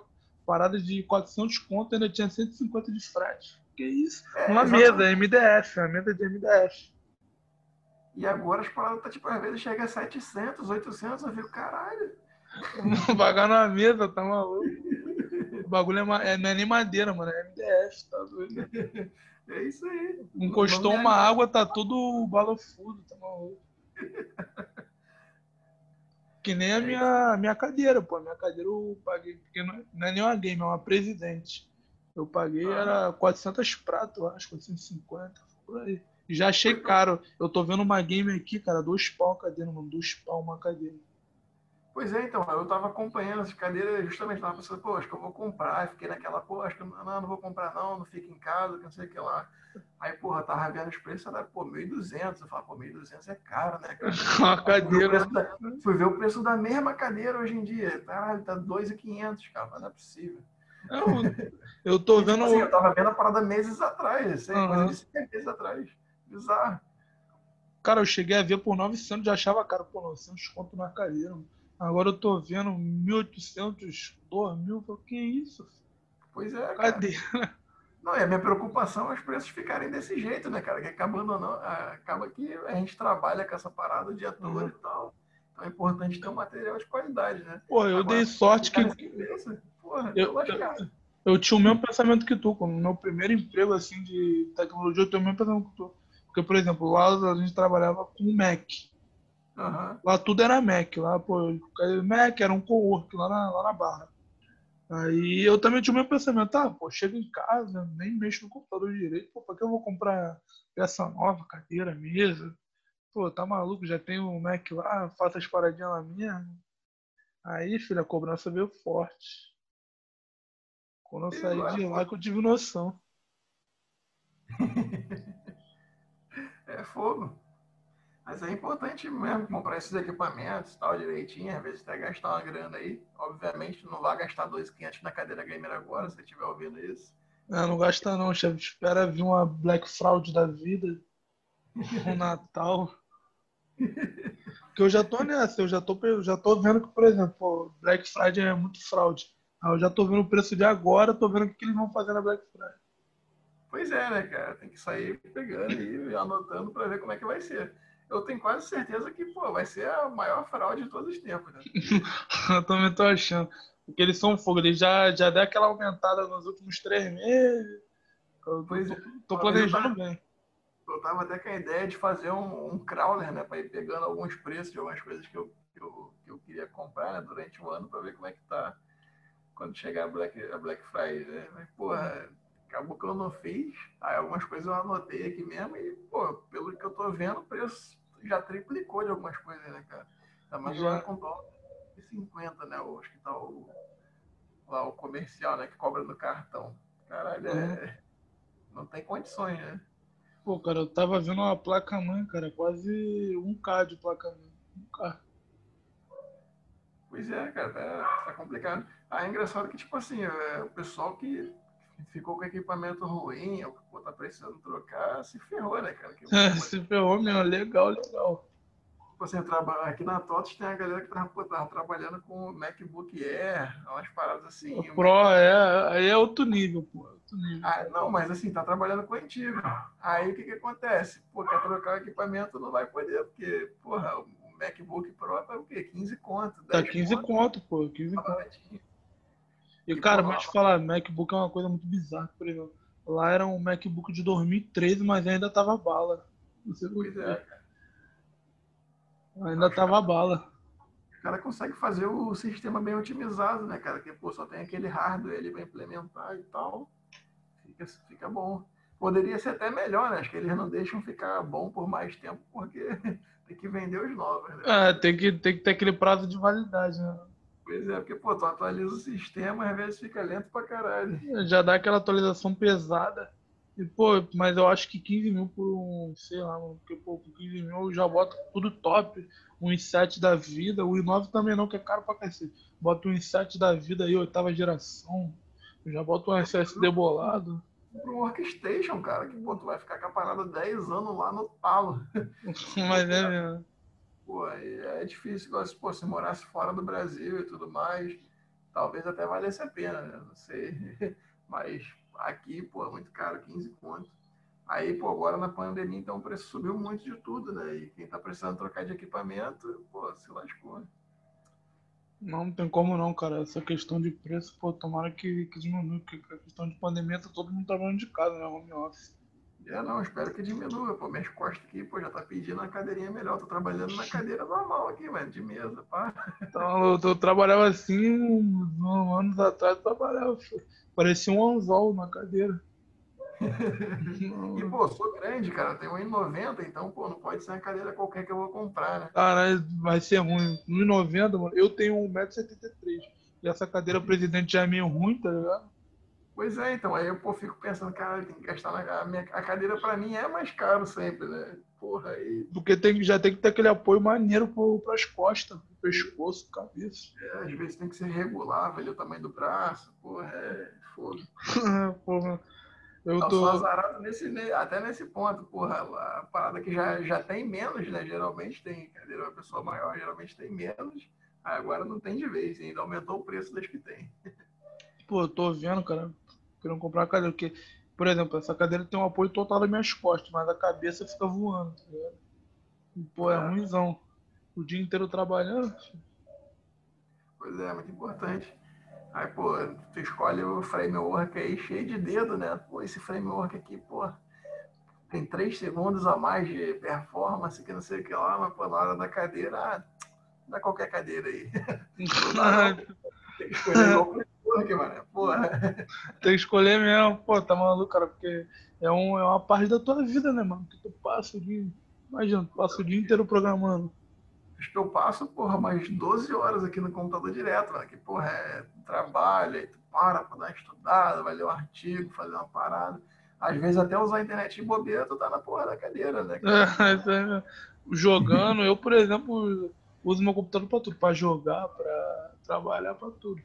parada de 400 conto ainda tinha 150 de frete. Que isso? É, uma exatamente. mesa, MDF, uma mesa de MDF. E agora as paradas tá tipo, às vezes chega a 700, 800, eu fico, caralho. [laughs] Pagar numa mesa, tá maluco. O bagulho é, é, não é nem madeira, mano, é MDF, tá doido. [laughs] É isso aí. Encostou uma água, tá tudo balofudo, tá maluco. [laughs] Que nem a é minha, minha cadeira, pô. Minha cadeira eu paguei, porque não é, não é nem uma game, é uma presidente. Eu paguei, ah. era 400 pratos, acho, 450, por aí. Já achei caro. Eu tô vendo uma game aqui, cara, dois pau a cadeira, mano. Dois pau uma cadeira. Pois é, então, eu tava acompanhando essa cadeira, justamente tava pensando, pô, acho que eu vou comprar. Fiquei naquela, pô, acho que não, não vou comprar não, não fica em casa, que não sei o que lá. Aí, porra, tava vendo os preços, era, pô, 1.200. Eu falava, pô, 1.200 é caro, né? [laughs] Uma cadeira. Fui ver, da, fui ver, o preço da mesma cadeira hoje em dia. Caralho, tá 2.500, cara, mas não é possível. Não, eu tô [laughs] tipo vendo. Assim, eu tava vendo a parada meses atrás, sei, uhum. coisa de meses atrás. Bizarro. Cara, eu cheguei a ver por 900, já achava caro, pô, 900 conto na cadeira. Agora eu tô vendo 1.800, 2.000, que isso? Pois é, Cadeira. Não, e a minha preocupação é os preços ficarem desse jeito, né, cara? Que acabando não, acaba que a gente trabalha com essa parada o dia todo uhum. e tal. Então é importante ter um material de qualidade, né? Pô, eu Agora, dei sorte que. porra, eu, eu, eu, tinha o mesmo pensamento que tu. No meu primeiro emprego assim de tecnologia, eu tenho o mesmo pensamento que tu. Porque, por exemplo, lá a gente trabalhava com Mac. Uhum. Lá tudo era Mac. Lá, pô, Mac era um co-work lá na, lá na Barra. Aí eu também tinha o meu pensamento, ah, pô, chego em casa, nem mexo no computador direito, pô, pra que eu vou comprar peça nova, cadeira, mesa? Pô, tá maluco, já tenho o Mac lá, faço as paradinhas lá minha. Aí, filho, a cobrança veio forte. Quando eu saí de lá que eu tive noção. [laughs] é fogo. Mas é importante mesmo comprar esses equipamentos, tal, direitinho, às vezes até gastar uma grana aí. Obviamente não vai gastar 2.500 na cadeira gamer agora, se você estiver ouvindo isso. Não, não gasta não, chefe. Espera vir uma Black Fraud da vida, um Natal. Porque eu já tô nessa, eu já tô, já tô vendo que, por exemplo, Black Friday é muito fraude. Aí eu já tô vendo o preço de agora, tô vendo o que eles vão fazer na Black Friday. Pois é, né, cara? Tem que sair pegando e anotando para ver como é que vai ser eu tenho quase certeza que pô, vai ser a maior fraude de todos os tempos. Né? [laughs] eu também tô achando. Porque eles são fogo, eles já, já deram aquela aumentada nos últimos três meses. Eu pois tô, é. tô planejando eu tava, bem. Eu tava até com a ideia de fazer um, um crawler, né? Para ir pegando alguns preços de algumas coisas que eu, que eu, que eu queria comprar né, durante o ano para ver como é que tá quando chegar a Black, a Black Friday. Né? Mas, porra, acabou que eu não fiz. Aí algumas coisas eu anotei aqui mesmo e, pô, pelo que eu tô vendo, o preço já triplicou de algumas coisas, né, cara? Ainda mais já com dólar de 50, né? Eu acho que tá o, lá o comercial, né? Que cobra no cartão. Caralho, é, uhum. não tem condições, né? Pô, cara, eu tava vendo uma placa-mãe, cara, quase um K de placa-mãe. Um K. Pois é, cara, tá, tá complicado. Ah, é engraçado que, tipo assim, é, o pessoal que ficou com equipamento ruim, ou pô, tá precisando trocar, se ferrou, né, cara? Que, [laughs] se ferrou mesmo, legal, legal. Tipo assim, aqui na TOTS tem a galera que tava, pô, tava trabalhando com MacBook Air, umas paradas assim. O Pro, é, aí é outro nível, pô. Outro nível. Ah, não, mas assim, tá trabalhando com antigo. Aí o que que acontece? Pô, quer trocar o equipamento, não vai poder, porque, porra, o MacBook Pro tá o quê? 15 conto. Tá 15 conto, conto pô. 15 tá conto. E, cara, mas te falar, MacBook é uma coisa muito bizarra, por exemplo. Lá era um MacBook de 2013, mas ainda tava bala. Você pois é. Ainda tava bala. O cara consegue fazer o sistema bem otimizado, né, cara? Que pô, só tem aquele hardware ele vai implementar e tal. Fica, fica bom. Poderia ser até melhor, né? Acho que eles não deixam ficar bom por mais tempo, porque [laughs] tem que vender os novos, né? É, tem que, tem que ter aquele prazo de validade, né? Pois é, porque, pô, tu atualiza o sistema, às vezes fica lento pra caralho. Já dá aquela atualização pesada. E, pô, mas eu acho que 15 mil por um, sei lá, porque, pô, por 15 mil eu já boto tudo top. Um i7 da vida, o i9 também não, que é caro pra cacete. Boto um i7 da vida aí, oitava geração. Eu já boto um SSD bolado. Pro workstation, cara, que, pô, tu vai ficar com a parada 10 anos lá no talo. [laughs] mas é [laughs] mesmo. Pô, é difícil, pô, se morasse fora do Brasil e tudo mais, talvez até valesse a pena, né? Não sei. [laughs] Mas aqui, pô, é muito caro, 15 conto. Aí, pô, agora na pandemia, então o preço subiu muito de tudo, né? E quem tá precisando trocar de equipamento, pô, se lascou. Né? Não, não tem como não, cara. Essa questão de preço, pô, tomara que, que diminua, porque a questão de pandemia tá todo mundo trabalhando de casa, né? Home office. É, não, espero que diminua. Pô, minhas costas aqui, pô, já tá pedindo uma cadeirinha melhor. Tô trabalhando na cadeira normal aqui, mano, de mesa, pá. Então, eu, eu trabalhava assim, um, anos atrás, eu trabalhava. Parecia um anzol na cadeira. e, pô, sou grande, cara. Tenho 1,90, então, pô, não pode ser uma cadeira qualquer que eu vou comprar, né? Caralho, vai ser ruim. 1,90, mano. Eu tenho 1,73m. E essa cadeira presidente já é meio ruim, tá ligado? Pois é, então, aí eu pô, fico pensando, cara, tem que gastar na a minha a cadeira para mim é mais caro sempre, né? Porra, aí. Porque tem, já tem que ter aquele apoio maneiro para as costas, pro pescoço, cabeça. É, às vezes tem que ser regular, velho, o tamanho do braço, porra, é fogo. [laughs] porra. Eu tô... sou azarado nesse, até nesse ponto, porra, a parada que já, já tem menos, né? Geralmente tem cadeira, uma pessoa maior geralmente tem menos, agora não tem de vez, ainda aumentou o preço das que tem. Pô, eu tô vendo, cara, querendo comprar uma cadeira. Porque, por exemplo, essa cadeira tem um apoio total das minhas costas, mas a cabeça fica voando, tá ligado? E, pô, é, é ruimzão. O dia inteiro trabalhando. Pois é, muito importante. Aí, pô, tu escolhe o framework aí cheio de dedo, né? Pô, esse framework aqui, pô, tem três segundos a mais de performance, que não sei o que lá, mas, pô, na hora da cadeira, ah, dá qualquer cadeira aí. [laughs] [laughs] tem que escolher que mano. Porra. Tem que escolher mesmo. Pô, tá maluco, cara, porque é, um, é uma parte da tua vida, né, mano? Que tu passa o dia. Imagina, tu passa o dia inteiro programando. Acho que eu passo, porra, mais 12 horas aqui no computador direto, mano. Que, porra, é trabalho, aí tu para pra dar uma estudada, vai ler um artigo, fazer uma parada. Às vezes até usar a internet de bobeira, tu tá na porra da cadeira, né? [laughs] É, Jogando, eu, por exemplo, uso meu computador pra tudo, pra jogar, pra trabalhar, pra tudo.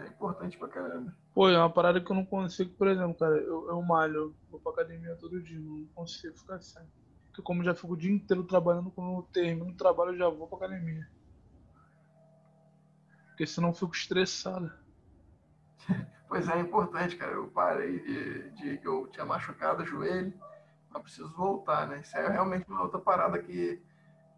É importante pra caramba. Pô, é uma parada que eu não consigo, por exemplo, cara, eu, eu malho, vou pra academia todo dia, não consigo ficar sem. Porque como já fico o dia inteiro trabalhando, quando eu termino o trabalho eu já vou pra academia. Porque senão eu fico estressado. [laughs] Pois é, é importante, cara. Eu parei de, de que eu tinha machucado o joelho, mas preciso voltar, né? Isso é realmente uma outra parada que,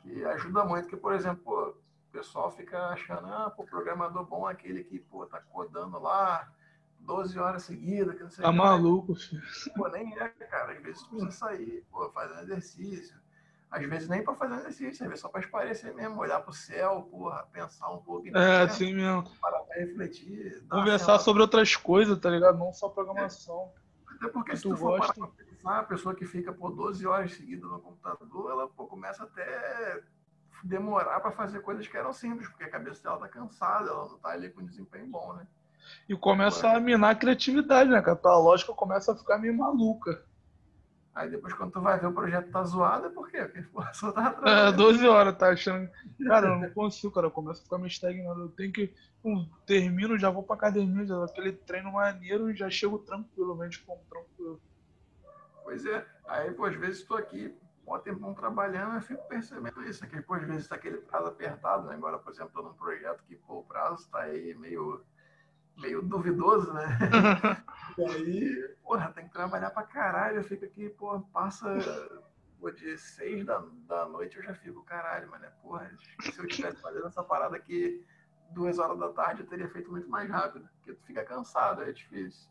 que ajuda muito. Porque, por exemplo, pô, pessoal fica achando, ah, pô, programador bom é aquele que, pô, tá codando lá 12 horas seguidas, que não sei Tá maluco, filho. Pô, nem é, cara. Às vezes tu precisa sair, pô, fazer um exercício. Às vezes nem para fazer um exercício, às vezes só para esparecer mesmo, olhar pro céu, porra, pensar um pouco. É, assim mesmo. Parar pra refletir. Conversar sobre outras coisas, tá ligado? Não só programação. É. Até porque que se tu, for parar pra pensar, a pessoa que fica por 12 horas seguidas no computador, ela pô, começa até demorar para fazer coisas que eram simples, porque a cabeça dela tá cansada, ela não tá ali com desempenho bom, né? E começa a minar a criatividade, né? Que a tua lógica começa a ficar meio maluca. Aí depois, quando tu vai ver o projeto tá zoado, é por quê? Porque só tá atrás. É, 12 horas, tá achando. Cara, eu não consigo, cara. Eu começo a ficar meio estagnado. Eu tenho que. Um, termino, já vou pra academia, já aquele treino maneiro e já chego tranquilamente com tranquilo. Pois é. Aí, pô, às vezes estou aqui, tempão trabalhando, eu fico percebendo isso. Aqui, pô, às vezes está aquele prazo apertado, né? Agora, por exemplo, estou num projeto que pô, o prazo está aí meio, meio duvidoso, né? [laughs] e aí, porra, tem que trabalhar pra caralho. Eu fico aqui, pô, passa pô, de seis da, da noite eu já fico, caralho, mano, porra, se eu tivesse fazendo essa parada aqui duas horas da tarde, eu teria feito muito mais rápido, porque tu fica cansado, é difícil.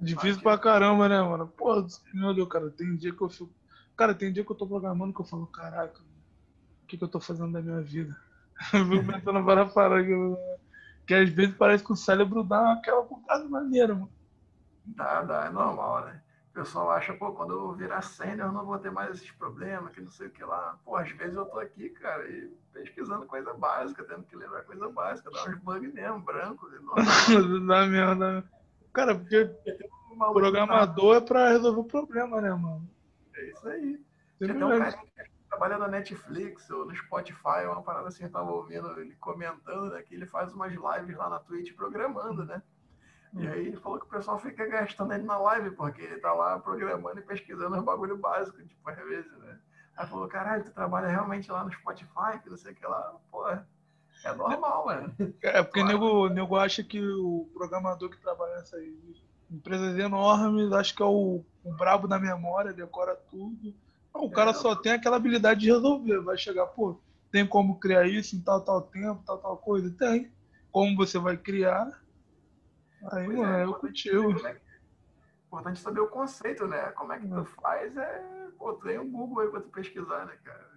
Difícil pra caramba, né, mano? Pô, meu Deus, cara, tem dia que eu fico. Cara, tem dia que eu tô programando que eu falo, caraca, o que, que eu tô fazendo da minha vida? [laughs] Eu fico pensando para parar que, às vezes parece que o cérebro dá aquela bugada maneira, mano. Dá, dá, é normal, né? O pessoal acha, pô, quando eu virar sênior eu não vou ter mais esses problemas, que não sei o que lá. Pô, às vezes eu tô aqui, cara, e pesquisando coisa básica, tendo que lembrar coisa básica, dá uns bugs mesmo, branco. [laughs] dá merda, dá merda. Cara, porque programador é pra resolver o problema, né, mano? É isso aí. Tem um cara que trabalha na Netflix ou no Spotify, uma parada assim, eu tava ouvindo ele comentando, né, que ele faz umas lives lá na Twitch programando, né? E aí ele falou que o pessoal fica gastando ele na live, porque ele tá lá programando e pesquisando os bagulho básico, tipo, às vezes, né? Aí falou, caralho, tu trabalha realmente lá no Spotify, que não sei o que lá, porra. É normal, mano. É porque claro. nego, nego acha que o programador que trabalha nessas empresas enormes, acho que é o, o brabo da memória, decora tudo. Não, o cara é, só tem aquela habilidade de resolver. Vai chegar, pô, tem como criar isso em tal, tal tempo, tal, tal coisa? Tem. Como você vai criar? Aí, pois mano, é, eu contigo. É importante saber o conceito, né? Como é que tu faz é. Pô, tem um Google aí pra tu pesquisar, né, cara?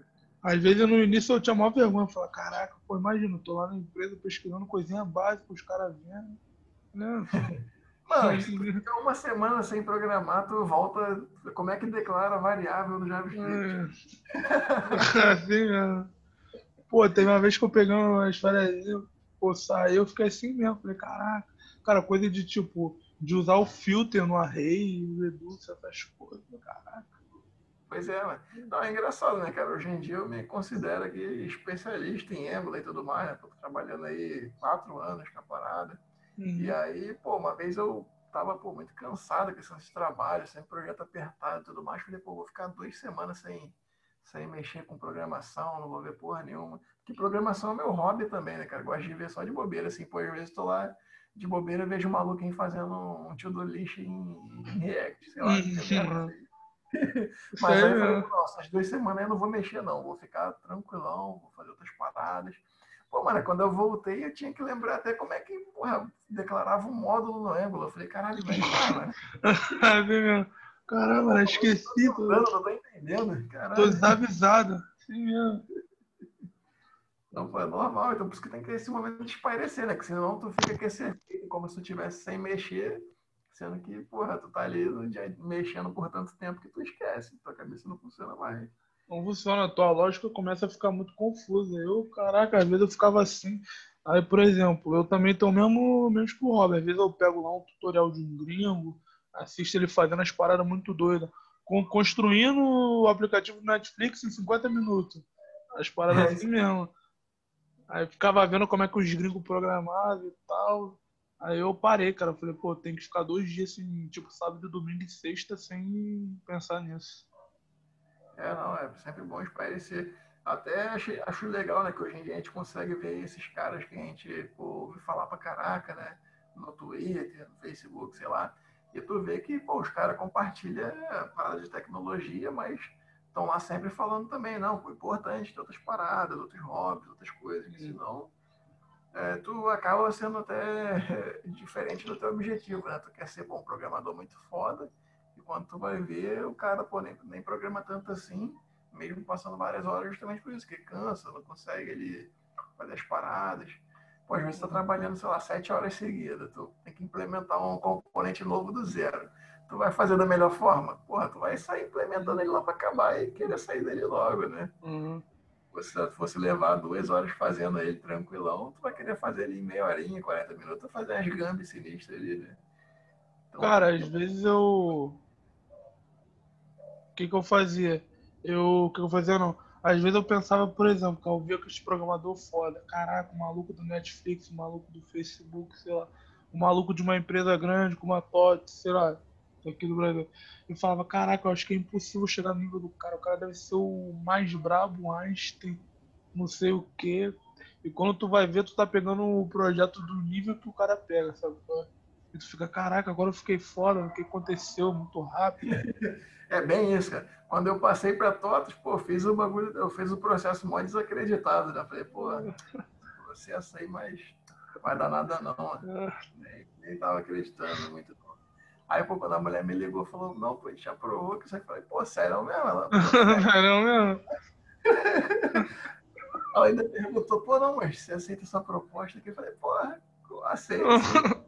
Às vezes no início eu tinha maior vergonha, falar, caraca, pô, imagina, tô lá na empresa pesquisando coisinha básica, os caras vendo. Né? Mano, fica uma semana sem programar, tu volta. Como é que declara variável no JavaScript? É. [laughs] assim mesmo. Pô, teve uma vez que eu peguei umas férias, pô, saí, eu fiquei assim mesmo. Falei, caraca, cara, coisa de tipo, de usar o filter no array, reduce essas coisas, caraca. Pois é, mano. Não, é engraçado, né, cara? Hoje em dia eu me considero aqui especialista em Embla e tudo mais, né? Tô trabalhando aí quatro anos com a parada. Uhum. E aí, pô, uma vez eu tava, pô, muito cansado com esse trabalho, sem projeto apertado e tudo mais. Falei, pô, vou ficar duas semanas sem, sem mexer com programação, não vou ver porra nenhuma. Porque programação é meu hobby também, né, cara? Gosto de ver só de bobeira, assim, pô, às vezes tô lá de bobeira, vejo um maluco aí fazendo um tio do lixo em, em React, sei lá. Uhum. [laughs] Mas aí eu falei, nossa, as duas semanas eu não vou mexer, não. Vou ficar tranquilão, vou fazer outras paradas. Pô, mano, quando eu voltei, eu tinha que lembrar até como é que, porra, declarava um módulo no Angular. Eu falei, caralho, velho, cara. Caramba, esqueci. Tô, não tô entendendo, caralho. Tô desavisado. Sim mesmo. Não, foi normal. Então, por isso que tem que ter esse momento de espairecer, né? Que senão tu fica aquecendo como se tu estivesse sem mexer Sendo que, porra, tu tá ali mexendo por tanto tempo que tu esquece. Tua cabeça não funciona mais. Não funciona, a tua lógica começa a ficar muito confusa. Eu, caraca, às vezes eu ficava assim. Aí, por exemplo, eu também tenho o mesmo, mesmo que o Robert. Às vezes eu pego lá um tutorial de um gringo, assisto ele fazendo as paradas muito doidas. Construindo o aplicativo do Netflix em 50 minutos. As paradas assim mesmo. Aí ficava vendo como é que os gringos programavam e tal. Aí eu parei, cara. Falei, pô, tem que ficar dois dias assim, tipo, sábado, domingo e sexta, sem pensar nisso. É, não, é sempre bom espairecer. Até acho, acho legal, né, que hoje em dia a gente consegue ver esses caras que a gente pô, ouve falar pra caraca, né? No Twitter, no Facebook, sei lá. E tu vê que, pô, os caras compartilham paradas de tecnologia, mas estão lá sempre falando também, não, pô, importante ter outras paradas, outros hobbies, outras coisas, que senão é, tu acaba sendo até [laughs] diferente do teu objetivo, né? Tu quer ser bom programador muito foda, quando tu vai ver, o cara, pô, nem, nem programa tanto assim, mesmo passando várias horas, justamente por isso, que cansa, não consegue ali fazer as paradas. Pô, às vezes tu tá trabalhando, sei lá, sete horas seguidas, tu tem que implementar um componente novo do zero. Tu vai fazer da melhor forma? Porra, tu vai sair implementando ele lá para acabar e querer sair dele logo, né? Uhum você fosse levar duas horas fazendo ele tranquilão, tu vai querer fazer ele em meia horinha, 40 minutos, fazer umas gambas sinistras ali, né? Então, Cara, às vezes eu. O que, que eu fazia? Eu. O que eu fazia não? Às vezes eu pensava, por exemplo, que eu via que esse programador foda. Caraca, o maluco do Netflix, o maluco do Facebook, sei lá. O maluco de uma empresa grande, com uma TOT, sei lá aqui do Brasil. Eu falava, caraca, eu acho que é impossível chegar no nível do cara. O cara deve ser o mais brabo, Einstein, não sei o quê. E quando tu vai ver, tu tá pegando o projeto do nível que o cara pega, sabe? tu fica, caraca, agora eu fiquei fora, o que aconteceu muito rápido. [laughs] É bem isso, cara. quando eu passei para TOTOS, pô, fiz o bagulho, eu fiz o processo mó desacreditado, né? Falei, pô, processo aí, mas vai dar nada não. Né? Nem, nem tava acreditando muito. Não. Aí, pô, quando a mulher me ligou, falou, não, pô, a gente aprovou que você falei, pô, sério mesmo? Ela, [laughs] sério mesmo? Ela ainda perguntou, pô, não, mas você aceita essa proposta aqui? Eu falei, porra, aceito. [laughs]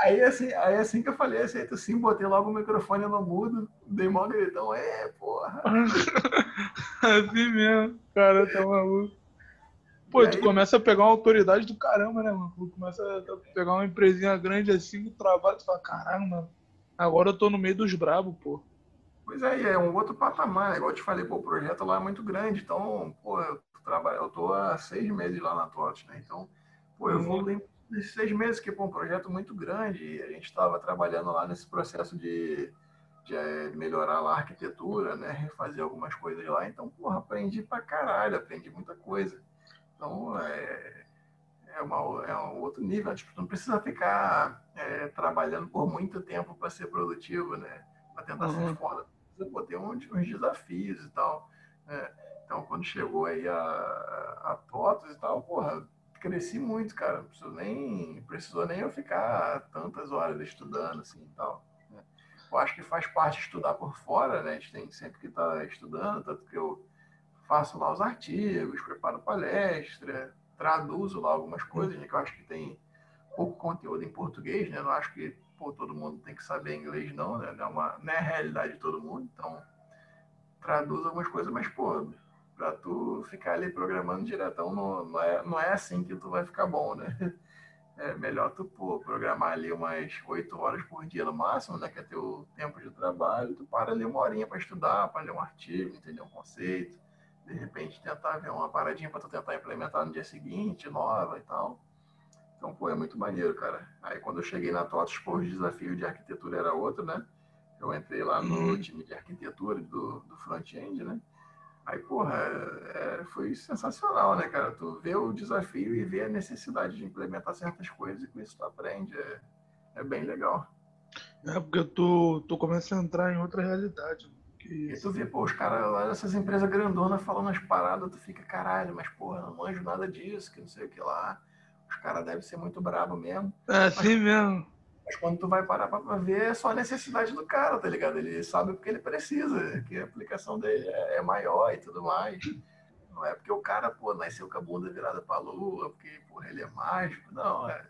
Aí assim, aí assim que eu falei, aceito sim, botei logo o microfone no mudo, dei mó gritão, é, porra. [laughs] assim mesmo, cara, tá maluco. Pô, tu começa a pegar uma autoridade do caramba, né, mano? Tu começa a pegar uma empresinha grande assim, no trabalho, tu fala, caramba, agora eu tô no meio dos brabos, pô. Pois é, é um outro patamar, né? igual eu te falei, pô, o projeto lá é muito grande, então, pô, eu, trabalho, eu tô há seis meses lá na TOTS, né? Então, pô, eu uhum. vou nesses seis meses, que foi um projeto muito grande, e a gente estava trabalhando lá nesse processo de, de, eh, melhorar lá a arquitetura, né, refazer algumas coisas lá. Então, porra, aprendi pra caralho, aprendi muita coisa. Então, é, é, uma, é um outro nível. Tipo, não precisa ficar é, trabalhando por muito tempo para ser produtivo, né, para tentar uhum. ser foda. Precisa ter uns, uns desafios e tal. Né? Então, quando chegou aí a, a TOTOS e tal, porra, cresci muito, cara. Não precisou nem, precisou nem eu ficar tantas horas estudando assim e tal. Né? Eu acho que faz parte estudar por fora, né? A gente tem sempre que estar tá estudando, tanto que eu faço lá os artigos, preparo palestra, traduzo lá algumas coisas, né? Que eu acho que tem pouco conteúdo em português, né? Eu não acho que pô, todo mundo tem que saber inglês, não, né? Não é, uma, não é a realidade de todo mundo, então traduzo algumas coisas, mas, pô, para tu ficar ali programando diretão, não, não, é, não é assim que tu vai ficar bom, né? É melhor tu pô, programar ali umas oito horas por dia no máximo, né? Que é teu tempo de trabalho, tu para ali uma horinha para estudar, para ler um artigo, entender um conceito, de repente tentar ver uma paradinha para tu tentar implementar no dia seguinte, nova e tal. Então, pô, é muito maneiro, cara. Aí quando eu cheguei na TOTS, pô, o desafio de arquitetura era outro, né? Eu entrei lá no uhum. time de arquitetura do, do front-end, né? Aí, porra, é, foi sensacional, né, cara? Tu vê o desafio e vê a necessidade de implementar certas coisas e com isso tu aprende. É, é bem legal. É, porque tu, tu começa a entrar em outra realidade. Que... E tu vê, pô, os caras lá dessas empresas grandonas falando as paradas, tu fica, caralho, mas porra, não manjo nada disso, que não sei o que lá. Os caras devem ser muito brabo mesmo. É, assim mas... mesmo. Mas quando tu vai parar para ver, é só a necessidade do cara, tá ligado? Ele sabe o que ele precisa, que a aplicação dele é, é maior e tudo mais. Não é porque o cara, pô, nasceu com a bunda virada pra lua, porque, porra, ele é mágico. Não, é,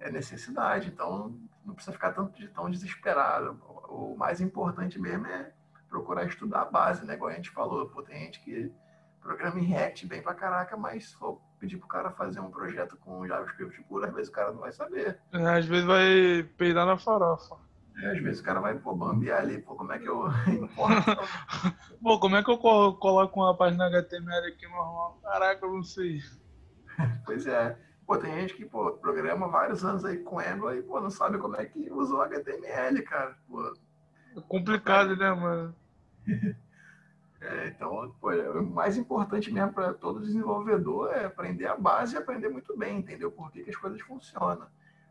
é necessidade. Então, não precisa ficar tão, tão desesperado. O mais importante mesmo é procurar estudar a base, né? Igual a gente falou. Pô, tem gente que programa em React bem pra caraca, mas for pedir pro cara fazer um projeto com JavaScript puro, às vezes o cara não vai saber. É, às vezes vai peidar na farofa. É, às vezes o cara vai, pô, bambear ali, pô, como é que eu [laughs] [laughs] pô, como é que eu coloco uma página HTML aqui normal? Caraca, eu não sei. [laughs] pois é. Pô, tem gente que, pô, programa vários anos aí com Angular e, pô, não sabe como é que usa o HTML, cara. Pô. É complicado, né, mano? É, então, pô, é, o mais importante mesmo para todo desenvolvedor é aprender a base e aprender muito bem, entendeu? Por que, que as coisas funcionam.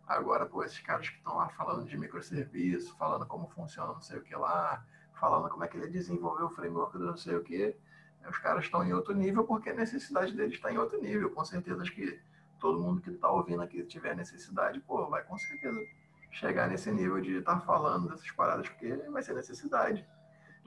Agora, pô, esses caras que estão lá falando de microserviço, falando como funciona não sei o que lá, falando como é que ele desenvolveu o framework do não sei o que, os caras estão em outro nível porque a necessidade deles está em outro nível. Com certeza que todo mundo que está ouvindo aqui tiver necessidade, pô, vai com certeza chegar nesse nível de estar tá falando dessas paradas porque vai ser necessidade.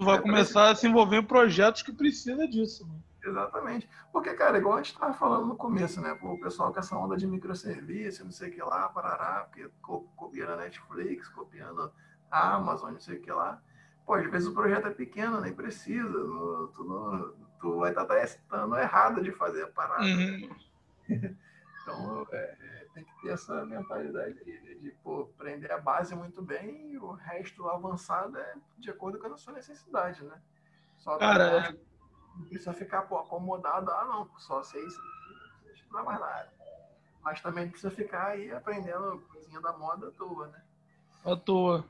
Tu vai é, começar a se envolver em projetos que precisa disso. Mano. Exatamente. Porque, cara, igual a gente estava falando no começo, né? Pô, o pessoal com essa onda de microserviço, não sei o que lá, parará, porque copiando a Netflix, copiando a Amazon, não sei o que lá. Pô, às vezes o projeto é pequeno, nem precisa. No, tu, no, tu vai estar testando errado de fazer a parada. Uhum. [laughs] então, é, tem que ter essa mentalidade aí, de pô, aprender a base muito bem e o resto avançado é de acordo com a sua necessidade, né? Só Cara, é... não precisa ficar pô, acomodado, ah não, só sei isso, não estudar mais nada. Mas também precisa ficar aí aprendendo coisinha da moda à toa, né? À toa.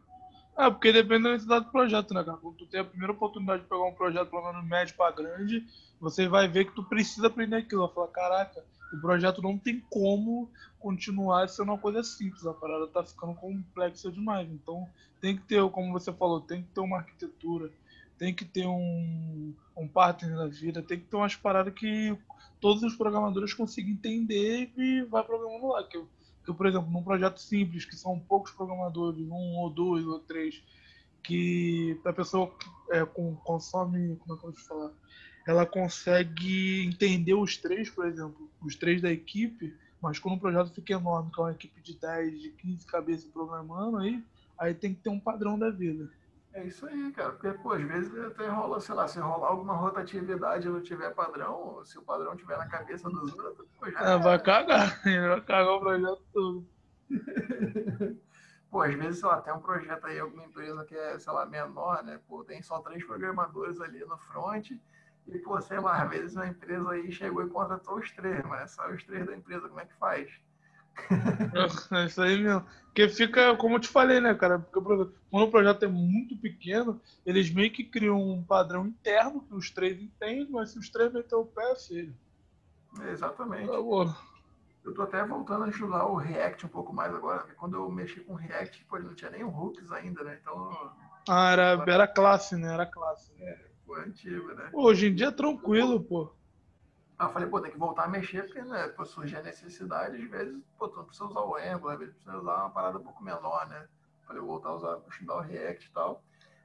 É, porque depende da necessidade do projeto, né, cara? Quando tu tem a primeira oportunidade de pegar um projeto, pelo menos médio para grande, você vai ver que tu precisa aprender aquilo. Vai falar, caraca, o projeto não tem como continuar sendo uma coisa simples. A parada tá ficando complexa demais. Então tem que ter, como você falou, tem que ter uma arquitetura, tem que ter um, um partner na vida, tem que ter umas paradas que todos os programadores consigam entender e vai programando lá. Que, que, por exemplo, num projeto simples, que são poucos programadores, um ou dois ou três, que a pessoa é, com, consome, como é que eu vou falar? Ela consegue entender os três, por exemplo, os três da equipe, mas quando um projeto fica enorme, que é uma equipe de 10, de 15 cabeças programando, aí, aí tem que ter um padrão da vida. É isso aí, cara. Porque, pô, às vezes até rola, sei lá, se rolar alguma rotatividade e não tiver padrão, se o padrão tiver na cabeça dos outros, pô, já. É, vai cagar, [laughs] vai cagar o projeto todo. [laughs] pô, às vezes, sei lá, tem um projeto aí, alguma empresa que é, sei lá, menor, né? Pô, tem só três programadores ali no front. E, pô, sei lá, às vezes uma empresa aí chegou e contratou os três, mas só os três da empresa, como é que faz? [laughs] É isso aí mesmo. Porque fica, como eu te falei, né, cara? Porque quando o projeto é muito pequeno, eles meio que criam um padrão interno que os três entendem, mas se os três meter o pé, é filho. É, exatamente. Eu tô até voltando a estudar o React um pouco mais agora, porque quando eu mexi com o React, pô, não tinha nem o hooks ainda, né? Então. Ah, era, era classe, né? Era classe. É, pô, é antigo, né? Hoje em dia é tranquilo, pô. Eu falei, pô, tem que voltar a mexer, porque, né, pô, surgir a necessidade, às vezes, pô, tu não precisa usar o Angular, às vezes precisa usar uma parada um pouco menor, né? Falei, voltar a usar, estudar o React e tal.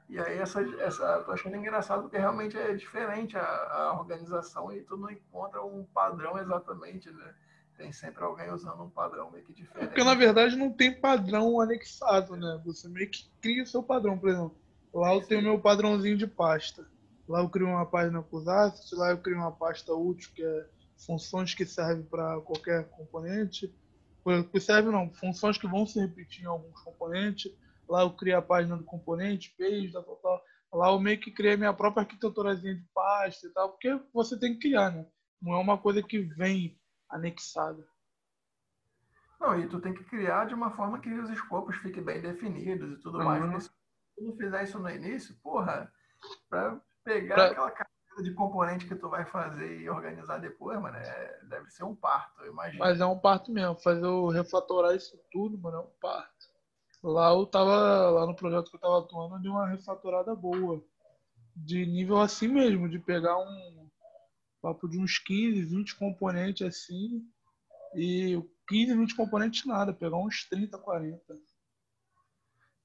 E aí, essa, essa, tô achando engraçado, porque realmente é diferente a, a organização e tu não encontra um padrão exatamente, né? Tem sempre alguém usando um padrão meio que diferente. Porque, na verdade, não tem padrão anexado, né? Você meio que cria o seu padrão, por exemplo. Lá eu tenho o meu padrãozinho de pasta. Lá eu crio uma página com os assets, lá eu crio uma pasta útil, que é funções que servem para qualquer componente. Que serve não, funções que vão se repetir em alguns componentes. Lá eu crio a página do componente, page, tal, tal, tal. Lá eu meio que criei minha própria arquiteturazinha de pasta e tal, porque você tem que criar, né? Não é uma coisa que vem anexada. Não, e tu tem que criar de uma forma que os escopos fiquem bem definidos e tudo uhum. mais. Se tu não fizer isso no início, porra, pra Pegar pra... aquela camada de componente que tu vai fazer e organizar depois, mano, é... deve ser um parto, eu imagino. Mas é um parto mesmo. Fazer o refatorar isso tudo, mano, é um parto. Lá eu tava, lá no projeto que eu tava atuando, de uma refatorada boa. De nível assim mesmo, de pegar um papo de uns 15, 20 componentes assim. E 15, 20 componentes nada, pegar uns 30, 40.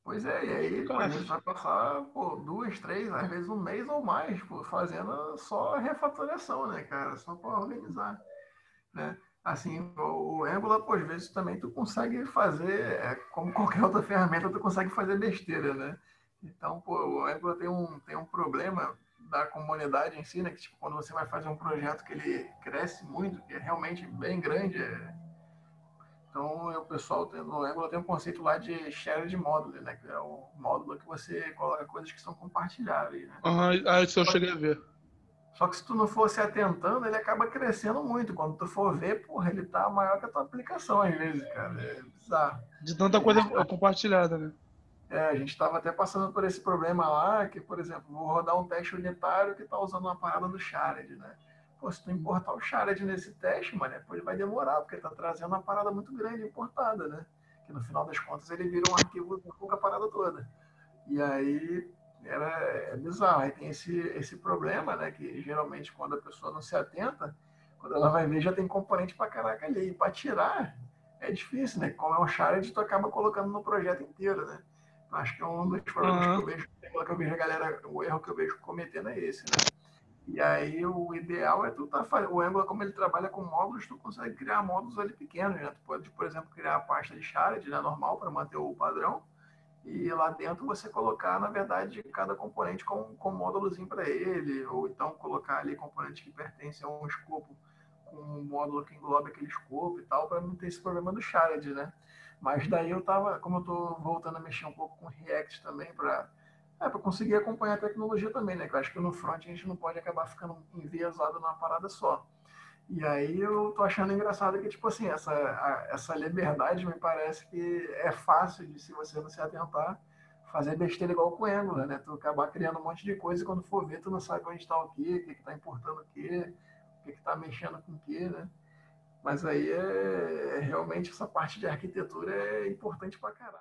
Pois é, e aí a gente vai passar pô, duas, três, às vezes um mês ou mais, pô, fazendo só refatoração, né, cara? Só para organizar. Né? Assim, o Angular, pô, às vezes também tu consegue fazer, é, como [laughs] qualquer outra ferramenta, tu consegue fazer besteira, né? Então, pô, o Angular tem um, tem um problema da comunidade em si, né? Que tipo, quando você vai fazer um projeto que ele cresce muito, que é realmente bem grande, é, então, o pessoal no Angular tem um conceito lá de shared módulo, né? Que é o módulo que você coloca coisas que são compartilháveis. Né? Uhum, ah, isso eu cheguei a ver. Só que se tu não for se atentando, ele acaba crescendo muito. Quando tu for ver, porra, ele tá maior que a tua aplicação às vezes, cara. É bizarro. De tanta coisa compartilhada, né? É, a gente estava até passando por esse problema lá, que, por exemplo, vou rodar um teste unitário que está usando uma parada do Shared, né? Pô, se tu importar o Shared nesse teste, mano, depois vai demorar, porque tá trazendo uma parada muito grande importada, né? Que no final das contas ele vira um arquivo com a parada toda. E aí era, é bizarro. Aí tem esse, esse problema, né? Que geralmente quando a pessoa não se atenta, quando ela vai ver, já tem componente pra caraca ali. E pra tirar é difícil, né? Como é um Shared, tu acaba colocando no projeto inteiro, né? Acho que é um dos problemas uhum. que eu vejo, que eu vejo a galera, o erro que eu vejo cometendo é esse, né? E aí o ideal é tu tá fazendo. O Angular, como ele trabalha com módulos, tu consegue criar módulos ali pequenos, né? Tu pode, por exemplo, criar a pasta de shared, né, normal, para manter o padrão. E lá dentro você colocar, na verdade, cada componente com, com um módulozinho para ele, ou então colocar ali componentes que pertencem a um escopo com um módulo que engloba aquele escopo e tal, para não ter esse problema do shared, né? Mas daí eu tava, como eu tô voltando a mexer um pouco com React também para é, para conseguir acompanhar a tecnologia também, né? Eu acho que no front a gente não pode acabar ficando enviesado numa parada só. E aí eu tô achando engraçado que, tipo assim, essa, a, essa liberdade me parece que é fácil de, se você não se atentar, fazer besteira igual com o Angular, né? Tu acabar criando um monte de coisa e quando for ver, tu não sabe onde está o quê, o que está importando o quê, o que está mexendo com o quê, né? Mas aí é, é, realmente essa parte de arquitetura é importante pra caralho.